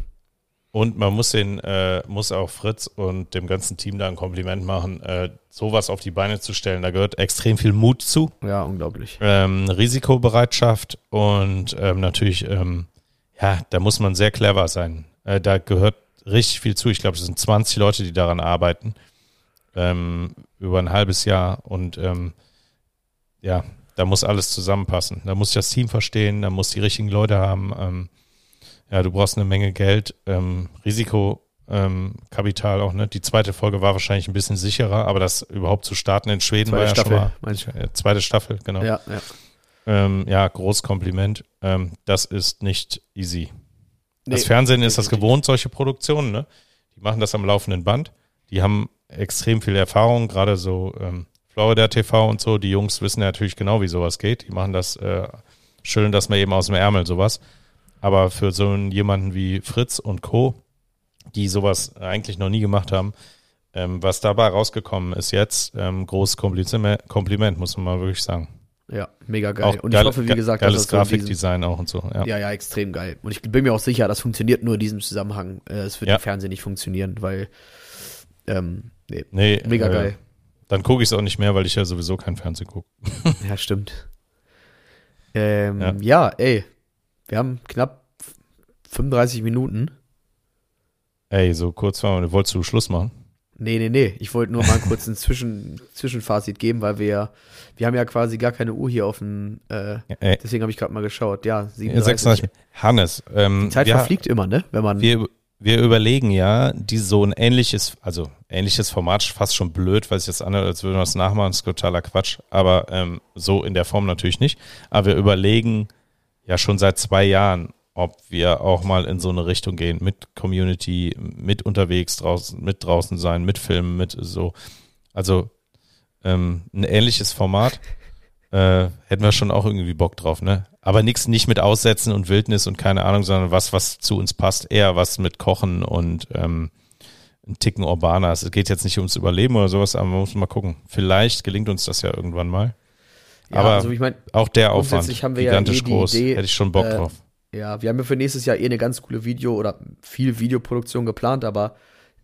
Und man muss den, äh, muss auch Fritz und dem ganzen Team da ein Kompliment machen, äh, sowas auf die Beine zu stellen. Da gehört extrem viel Mut zu, Ja, unglaublich. ähm, Risikobereitschaft und ähm, natürlich, ähm, ja, da muss man sehr clever sein. Äh, da gehört richtig viel zu. Ich glaube, es sind 20 Leute, die daran arbeiten, ähm, über ein halbes Jahr und ähm, ja, da muss alles zusammenpassen. Da muss ich das Team verstehen, da muss die richtigen Leute haben. Ja, du brauchst eine Menge Geld, ähm, Risiko, ähm, Kapital auch, ne? Die zweite Folge war wahrscheinlich ein bisschen sicherer, aber das überhaupt zu starten in Schweden Zweite war ja Staffel, schon mal. äh, Zweite Staffel, genau. Ja, Ja, ähm, ja großes Kompliment. Ähm, das ist nicht easy. das Nee, Fernsehen ist das gewohnt, solche Produktionen, ne? Die machen das am laufenden Band. Die haben extrem viel Erfahrung, gerade so ähm, Florida TV und so. Die Jungs wissen ja natürlich genau, wie sowas geht. Die machen das, äh, schön das mal eben aus dem Ärmel, sowas. Aber für so einen, jemanden wie Fritz und Co., die sowas eigentlich noch nie gemacht haben, ähm, was dabei rausgekommen ist jetzt, ähm, großes Kompliment, Kompliment, muss man mal wirklich sagen. Ja, mega geil. Auch und ich hoffe, wie gesagt, geiles dass das so Grafikdesign auch und so. Ja. ja, ja, extrem geil. Und ich bin mir auch sicher, das funktioniert nur in diesem Zusammenhang. Äh, Es wird Ja. im Fernsehen nicht funktionieren, weil ähm, nee, Nee, mega äh, geil. Dann gucke ich es auch nicht mehr, weil ich ja sowieso kein Fernsehen gucke. Ja, stimmt. Ähm, Ja. ja. ey, wir haben knapp 35 Minuten. Ey, so kurz vor, wolltest du Schluss machen? Nee, nee, nee. Ich wollte nur mal kurz ein Zwischen, Zwischenfazit geben, weil wir ja, wir haben ja quasi gar keine Uhr hier auf dem, äh, Ey, deswegen habe ich gerade mal geschaut. Ja, 37. 36. Hannes, ähm, Die Zeit wir, verfliegt immer, ne? Wenn man, wir, wir überlegen ja, die so ein ähnliches, also ähnliches Format, fast schon blöd, weil es jetzt anhört, als würden wir es nachmachen, das ist totaler Quatsch, aber ähm, so in der Form natürlich nicht. Aber wir überlegen ja schon seit zwei Jahren, ob wir auch mal in so eine Richtung gehen, mit Community, mit unterwegs draußen, mit draußen sein, mit Filmen, mit so. Also ähm, ein ähnliches Format. Äh, hätten wir schon auch irgendwie Bock drauf, ne? Aber nichts nicht mit Aussetzen und Wildnis und keine Ahnung, sondern was, was zu uns passt, eher was mit Kochen und ähm, ein Ticken urbaner. Es geht jetzt nicht ums Überleben oder sowas, aber man muss mal gucken. Vielleicht gelingt uns das ja irgendwann mal. Ja, aber also ich meine, Auch der Aufwand, haben wir ja gigantisch eh die groß, Idee, hätte ich schon Bock äh, drauf. Ja, wir haben ja für nächstes Jahr eh eine ganz coole Video- oder viel Videoproduktion geplant, aber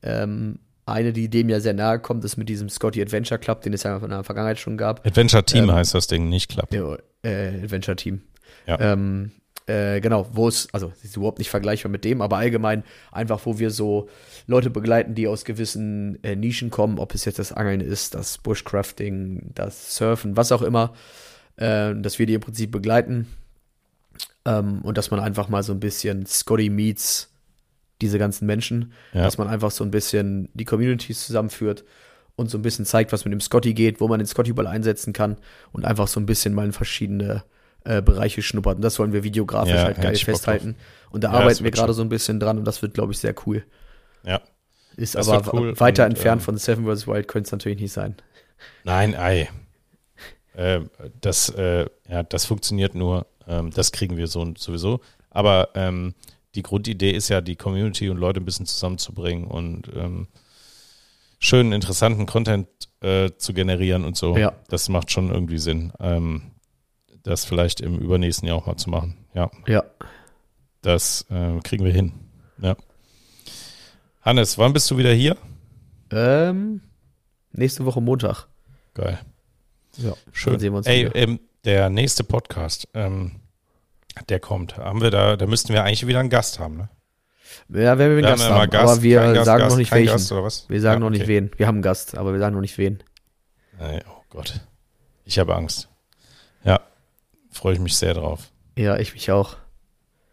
ähm, eine, die dem ja sehr nahe kommt, ist mit diesem Scotty Adventure Club, den es ja in der Vergangenheit schon gab. Adventure Team ähm, heißt das Ding, nicht Club. Ja, äh, Adventure Team. Ja. Ähm, äh, genau, wo es, also es ist überhaupt nicht vergleichbar mit dem, aber allgemein einfach, wo wir so Leute begleiten, die aus gewissen äh, Nischen kommen, ob es jetzt das Angeln ist, das Bushcrafting, das Surfen, was auch immer, äh, dass wir die im Prinzip begleiten ähm, und dass man einfach mal so ein bisschen Scotty meets diese ganzen Menschen, Ja. dass man einfach so ein bisschen die Communities zusammenführt und so ein bisschen zeigt, was mit dem Scotty geht, wo man den Scotty-Ball einsetzen kann und einfach so ein bisschen mal in verschiedene äh, Bereiche schnuppert. Und das wollen wir videografisch Ja, halt geil festhalten. Und da Ja, arbeiten wir gerade so ein bisschen dran und das wird, glaube ich, sehr cool. Ja. Ist Das aber cool weiter und, entfernt ähm, von Seven vs. Wild könnte es natürlich nicht sein. Nein, ei. Äh, das, äh, ja, das funktioniert nur. Ähm, das kriegen wir so sowieso. Aber ähm, die Grundidee ist ja, die Community und Leute ein bisschen zusammenzubringen und ähm, schönen, interessanten Content äh, zu generieren und so. Ja. Das macht schon irgendwie Sinn. Ähm, das vielleicht im übernächsten Jahr auch mal zu machen. Ja, Ja. das äh, kriegen wir hin. Ja. Hannes, wann bist du wieder hier? Ähm, nächste Woche Montag. Geil. Ja. Schön. Dann sehen wir uns Ey, ähm, der nächste Podcast, ähm, der kommt. Haben wir da, da müssten wir eigentlich wieder einen Gast haben, ne? Ja, wenn wir einen Wir Gast haben haben, Gast, aber wir Gast, sagen Gast, noch nicht welchen. Gast oder was? Wir sagen Ja, noch nicht okay. wen. Wir haben einen Gast, aber wir sagen noch nicht wen. Ey, oh Gott. Ich habe Angst. Freue ich mich sehr drauf. Ja, ich mich auch.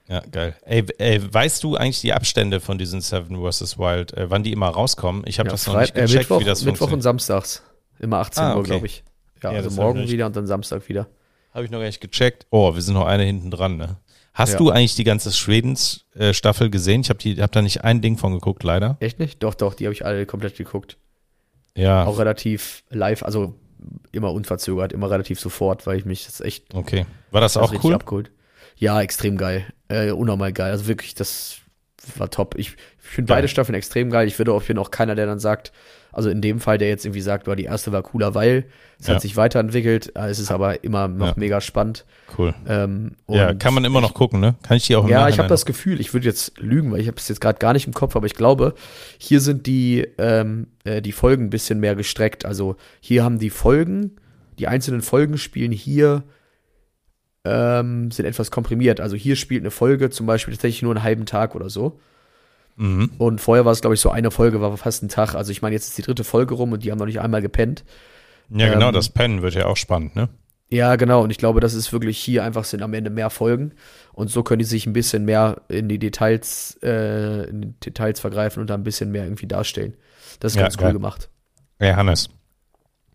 Ja, geil. Ey, ey, weißt du eigentlich die Abstände von diesen Seven vs. Wild, äh, wann die immer rauskommen? Ich habe Ja, das noch nicht gecheckt, äh, Mittwoch, wie das Mittwoch und funktioniert. Samstags. Immer 18 Ah, Uhr, okay. glaube ich. Ja, Ja, also morgen wieder und dann Samstag wieder. Habe ich noch gar nicht gecheckt. Oh, wir sind noch eine hinten dran, ne? Hast Ja. du eigentlich die ganze Schwedens-Staffel gesehen? Ich habe hab da nicht ein Ding von geguckt, leider. Echt nicht? Doch, doch, die habe ich alle komplett geguckt. Ja, Auch relativ live, also immer unverzögert, immer relativ sofort, weil ich mich das echt okay. War das das auch cool? abgeholt. Ja, extrem geil. Äh, unnormal geil. Also wirklich, das war top. Ich, ich finde Geil. beide Staffeln extrem geil. Ich würde auch, ich bin auch keiner, der dann sagt, also in dem Fall, der jetzt irgendwie sagt, war die erste war cooler, weil es Ja. hat sich weiterentwickelt. Äh, Es ist aber immer noch Ja. mega spannend. Cool. Ähm, Ja, kann man immer noch gucken, ne? Kann ich die auch im Ja, ich habe das Gefühl, ich würde jetzt lügen, weil ich habe es jetzt gerade gar nicht im Kopf, aber ich glaube, hier sind die, ähm, äh, die Folgen ein bisschen mehr gestreckt. Also hier haben die Folgen, die einzelnen Folgen spielen hier, ähm, sind etwas komprimiert. Also hier spielt eine Folge zum Beispiel tatsächlich nur einen halben Tag oder so. Mhm. Und vorher war es, glaube ich, so eine Folge, war fast ein Tag. Also ich meine, jetzt ist die dritte Folge rum und die haben noch nicht einmal gepennt. Ja, genau, Ähm, das Pennen wird ja auch spannend, ne? Ja, genau. Und ich glaube, das ist wirklich hier einfach sind am Ende mehr Folgen. Und so können die sich ein bisschen mehr in die Details, äh, in die Details vergreifen und da ein bisschen mehr irgendwie darstellen. Das ist Ja, ganz cool geil. gemacht. Hey Hannes,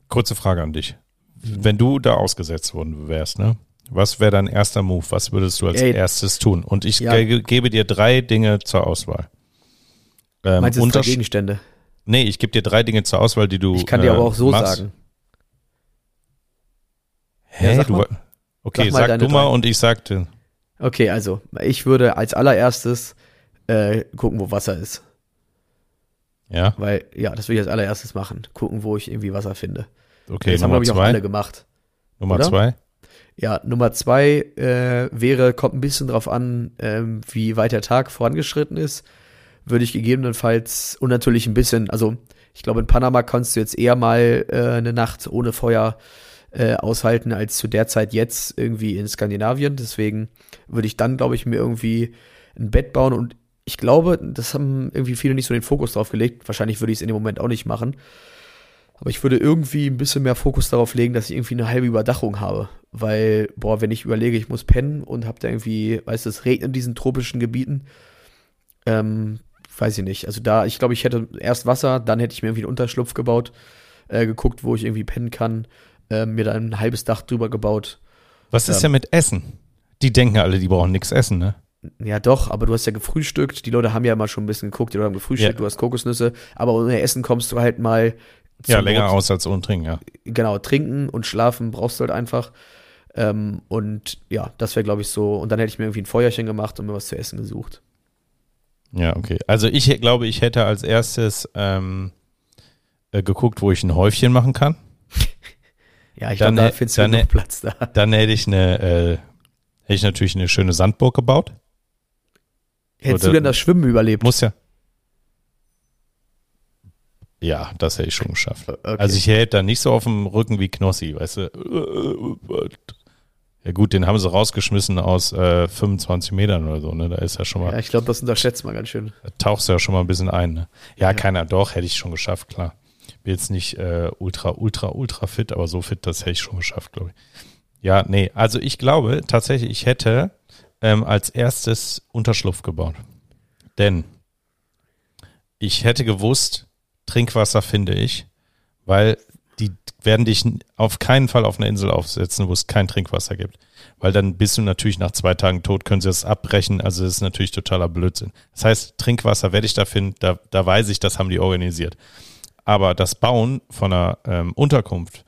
kurze Frage an dich. Mhm. Wenn du da ausgesetzt worden wärst, ne? Was wäre dein erster Move? Was würdest du als Ey. erstes tun? Und ich Ja. ge gebe dir drei Dinge zur Auswahl. Ähm, Meinst du drei Gegenstände? nee, ich gebe dir drei Dinge zur Auswahl, die du Ich kann dir äh, aber auch so machst. sagen. Hä? Ja, du, okay, Sag sag, du mal drei. und ich sagte. Okay, also, ich würde als allererstes äh, gucken, wo Wasser ist. Ja, Weil, ja, das will ich als allererstes machen. Gucken, wo ich irgendwie Wasser finde. okay, das haben, Nummer glaube ich, auch zwei. alle gemacht. Nummer oder? zwei. Ja, Nummer zwei äh, wäre, kommt ein bisschen drauf an, ähm, wie weit der Tag vorangeschritten ist. Würde ich gegebenenfalls und natürlich ein bisschen, also ich glaube, in Panama kannst du jetzt eher mal äh, eine Nacht ohne Feuer äh, aushalten, als zu der Zeit jetzt irgendwie in Skandinavien. Deswegen würde ich dann, glaube ich, mir irgendwie ein Bett bauen und ich glaube, das haben irgendwie viele nicht so den Fokus drauf gelegt. Wahrscheinlich würde ich es in dem Moment auch nicht machen. Aber ich würde irgendwie ein bisschen mehr Fokus darauf legen, dass ich irgendwie eine halbe Überdachung habe. Weil, boah, wenn ich überlege, ich muss pennen und hab da irgendwie, weißt du, es regnet in diesen tropischen Gebieten, ähm, weiß ich nicht. Also da, ich glaube, ich hätte erst Wasser, dann hätte ich mir irgendwie einen Unterschlupf gebaut, äh, geguckt, wo ich irgendwie pennen kann, äh, mir dann ein halbes Dach drüber gebaut. Was ist Ja. denn mit Essen? Die denken alle, die brauchen nichts essen, ne? Ja, doch, aber du hast ja gefrühstückt. Die Leute haben ja immer schon ein bisschen geguckt, die Leute haben gefrühstückt, Ja. du hast Kokosnüsse, aber ohne Essen kommst du halt mal Ja, länger aus als ohne trinken, ja. genau, trinken und schlafen brauchst du halt einfach. Ähm, und ja, das wäre, glaube ich, so. Und dann hätte ich mir irgendwie ein Feuerchen gemacht und mir was zu essen gesucht. Ja, okay. Also ich glaube, ich hätte als erstes ähm, äh, geguckt, wo ich ein Häufchen machen kann. Ja, ich glaube, da findest du hä- Platz da. Dann hätte ich eine, äh, hätte ich natürlich eine schöne Sandburg gebaut. Hättest Oder- du denn das Schwimmen überlebt? Muss ja. Ja, das hätte ich schon geschafft. Okay. Also ich hätte da nicht so auf dem Rücken wie Knossi, weißt du. Ja gut, den haben sie rausgeschmissen aus äh, 25 Metern oder so, ne? Da ist ja schon mal, ja, ich glaube, das unterschätzt man ganz schön. da tauchst du ja schon mal ein bisschen ein, ne? Ja, Ja. keiner, doch, hätte ich schon geschafft, klar. Bin jetzt nicht äh, ultra, ultra, ultra fit, aber so fit, das hätte ich schon geschafft, glaube ich. Ja, nee, also ich glaube tatsächlich, ich hätte ähm, als erstes Unterschlupf gebaut. Denn ich hätte gewusst, Trinkwasser finde ich, weil die werden dich auf keinen Fall auf eine Insel aufsetzen, wo es kein Trinkwasser gibt. Weil dann bist du natürlich nach zwei Tagen tot, können sie das abbrechen. Also das ist natürlich totaler Blödsinn. Das heißt, Trinkwasser werde ich da finden, da, da weiß ich, das haben die organisiert. Aber das Bauen von einer ähm, Unterkunft,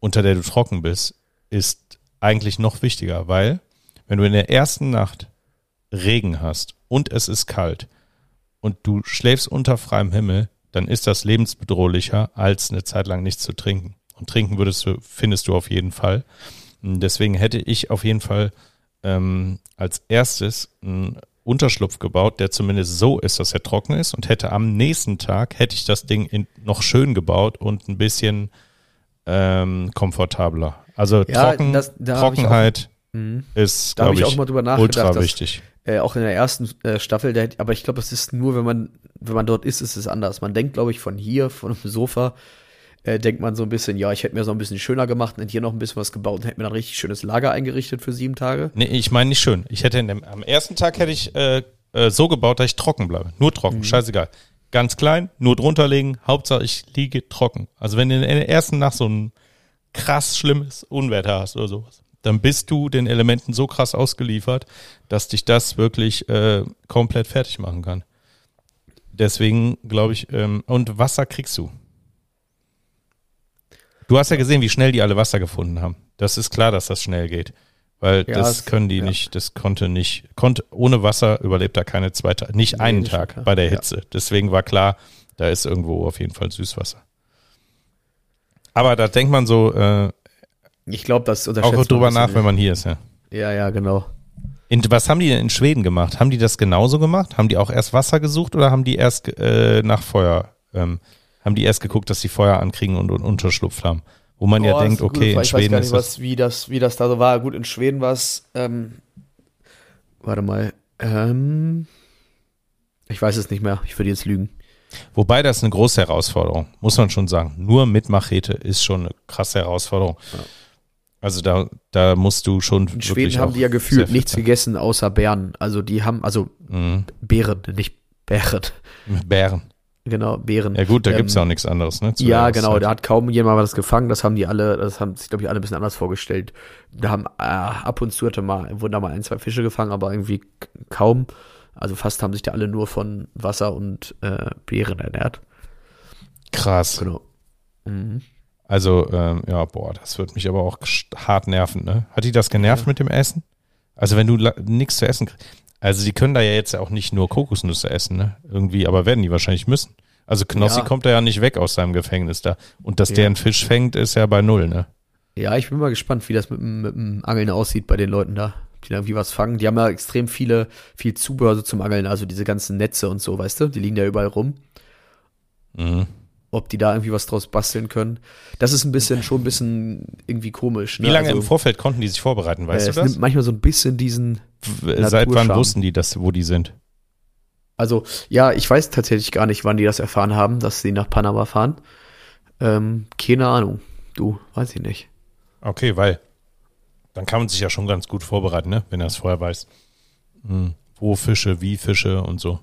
unter der du trocken bist, ist eigentlich noch wichtiger, weil wenn du in der ersten Nacht Regen hast und es ist kalt und du schläfst unter freiem Himmel, dann ist das lebensbedrohlicher, als eine Zeit lang nichts zu trinken. Und trinken würdest du, findest du auf jeden Fall. Deswegen hätte ich auf jeden Fall ähm, als erstes einen Unterschlupf gebaut, der zumindest so ist, dass er trocken ist und hätte am nächsten Tag, hätte ich das Ding in, noch schön gebaut und ein bisschen ähm, komfortabler. Also Ja, trocken, das- Trockenheit Mhm. ist, Da habe ich ich, auch mal drüber nachgedacht, ultra dass, wichtig. äh, auch in der ersten äh, Staffel, der, aber ich glaube, es ist nur, wenn man, wenn man dort ist, ist es anders. Man denkt, glaube ich, von hier, von dem Sofa, äh, denkt man so ein bisschen, ja, ich hätte mir so ein bisschen schöner gemacht und hätte hier noch ein bisschen was gebaut und hätte mir dann ein richtig schönes Lager eingerichtet für sieben Tage. Nee, ich meine nicht schön. Ich hätte dem, am ersten Tag hätte ich äh, äh, so gebaut, dass ich trocken bleibe. Nur Mhm. trocken, scheißegal. Ganz klein, nur drunter legen, Hauptsache ich liege trocken. Also wenn du in der ersten Nacht so ein krass schlimmes Unwetter hast oder sowas, dann bist du den Elementen so krass ausgeliefert, dass dich das wirklich äh, komplett fertig machen kann. Deswegen glaube ich, ähm, und Wasser kriegst du. Du hast ja gesehen, wie schnell die alle Wasser gefunden haben. Das ist klar, dass das schnell geht. Weil Ja, das können die ja. nicht, das konnte nicht, konnte, ohne Wasser überlebt da keine zwei Tage, nicht Nee, einen schon Tag klar. bei der Ja. Hitze. Deswegen war klar, da ist irgendwo auf jeden Fall Süßwasser. Aber da denkt man so äh, Ich glaube, das unterschätzt auch drüber nach, wenn man hier ist, ja. Ja, ja, genau. In, was haben die denn in Schweden gemacht? Haben die das genauso gemacht? Haben die auch erst Wasser gesucht oder haben die erst äh, nach Feuer, ähm, haben die erst geguckt, dass die Feuer ankriegen und, und Unterschlupf haben? Wo man ja Boah, das denkt, ist okay, in Frage. Schweden ich weiß gar ist nicht, das. was, wie das, wie das da so war. Gut, in Schweden war es, ähm, warte mal, ähm, ich weiß es nicht mehr. Ich würde jetzt lügen. Wobei das eine große Herausforderung, muss man schon sagen. Nur mit Machete ist schon eine krasse Herausforderung. Ja. Also da, da musst du schon In Schweden haben die ja gefühlt nichts sein. gegessen außer Beeren. Also die haben, also Mhm. Beeren, nicht Bären. Bären. Genau, Bären. Ja gut, da Ähm, gibt's ja auch nichts anderes, ne? Ja, genau, Jahreszeit. da hat kaum jemand was gefangen. Das haben die alle, das haben sich, glaube ich, alle ein bisschen anders vorgestellt. Da haben äh, ab und zu hatte mal, wurden da mal ein, zwei Fische gefangen, aber irgendwie kaum. Also fast haben sich da alle nur von Wasser und äh, Beeren ernährt. Krass. Genau. Mhm. Also, ähm, ja, boah, das wird mich aber auch hart nerven, ne? Hat die das genervt mit dem Essen? Also, wenn du nichts zu essen kriegst. Also, die können da ja jetzt auch nicht nur Kokosnüsse essen, ne? Irgendwie, aber werden die wahrscheinlich müssen. Also, Knossi Ja. kommt da ja nicht weg aus seinem Gefängnis da. Und dass Ja. der einen Fisch fängt, ist ja bei Null, ne? Ja, ich bin mal gespannt, wie das mit, dem- mit dem Angeln aussieht bei den Leuten da. Die da irgendwie was fangen. Die haben ja extrem viele, viel Zubehör so zum Angeln, also diese ganzen Netze und so, weißt du? Die liegen da überall rum. Mhm. Ob die da irgendwie was draus basteln können. Das ist ein bisschen, schon ein bisschen irgendwie komisch. Wie ne? lange also, im Vorfeld konnten die sich vorbereiten, weißt äh, du das? nimmt manchmal so ein bisschen diesen, W- Seit wann wussten die das, wo die sind? also ja, ich weiß tatsächlich gar nicht, wann die das erfahren haben, dass sie nach Panama fahren. Ähm, keine Ahnung. Du, weiß ich nicht. Okay, weil dann kann man sich ja schon ganz gut vorbereiten, ne? Wenn er es vorher weiß. Hm. Wo Fische, wie Fische und so.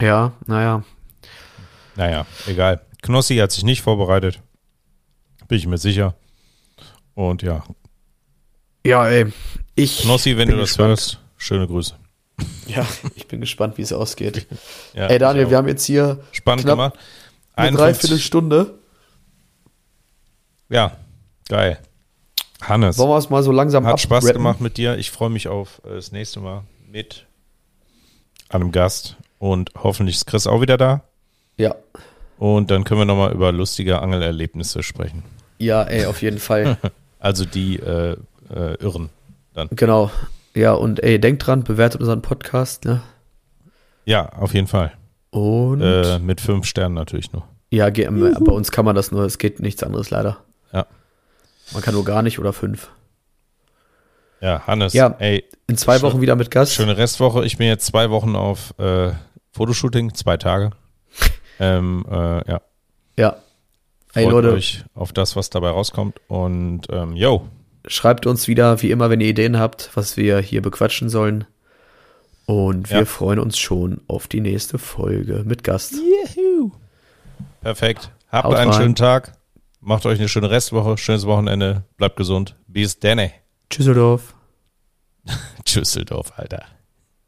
Ja, naja. Naja, egal. Knossi hat sich nicht vorbereitet. Bin ich mir sicher. Und ja, Ja, ey. Ich. Knossi, wenn du das gespannt. hörst, schöne Grüße. Ja, ich bin gespannt, wie es ausgeht. Ja, ey, Daniel, wir haben jetzt hier spannend knapp gemacht. eine 51 Dreiviertelstunde. Ja, geil. Hannes, Wollen wir es mal so langsam hat Spaß gemacht mit dir. Ich freue mich auf äh, das nächste Mal mit einem Gast. Und hoffentlich ist Chris auch wieder da. Ja. Und dann können wir nochmal über lustige Angelerlebnisse sprechen. Ja, ey, auf jeden Fall. Also die äh, äh, Irren. genau. Ja, und ey, denkt dran, bewertet unseren Podcast, ne? Ja, auf jeden Fall. Und Äh, mit fünf Sternen natürlich nur. ja, ähm, bei uns kann man das nur, es geht nichts anderes leider. Ja. Man kann nur gar nicht oder fünf. Ja, Hannes, Ja. ey, In zwei Schön- Wochen wieder mit Gast. schöne Restwoche. Ich bin jetzt zwei Wochen auf äh, Fotoshooting, zwei Tage. Ähm, äh, ja, Ja. Freut Leute. euch auf das, was dabei rauskommt. Und ähm, yo, Schreibt uns wieder, wie immer, wenn ihr Ideen habt, was wir hier bequatschen sollen. Und wir Ja. freuen uns schon auf die nächste Folge mit Gast. perfekt. Habt Haut einen rein. schönen Tag. Macht euch eine schöne Restwoche, schönes Wochenende. Bleibt gesund. Bis denne. Tschüsseldorf. Tschüsseldorf, Alter.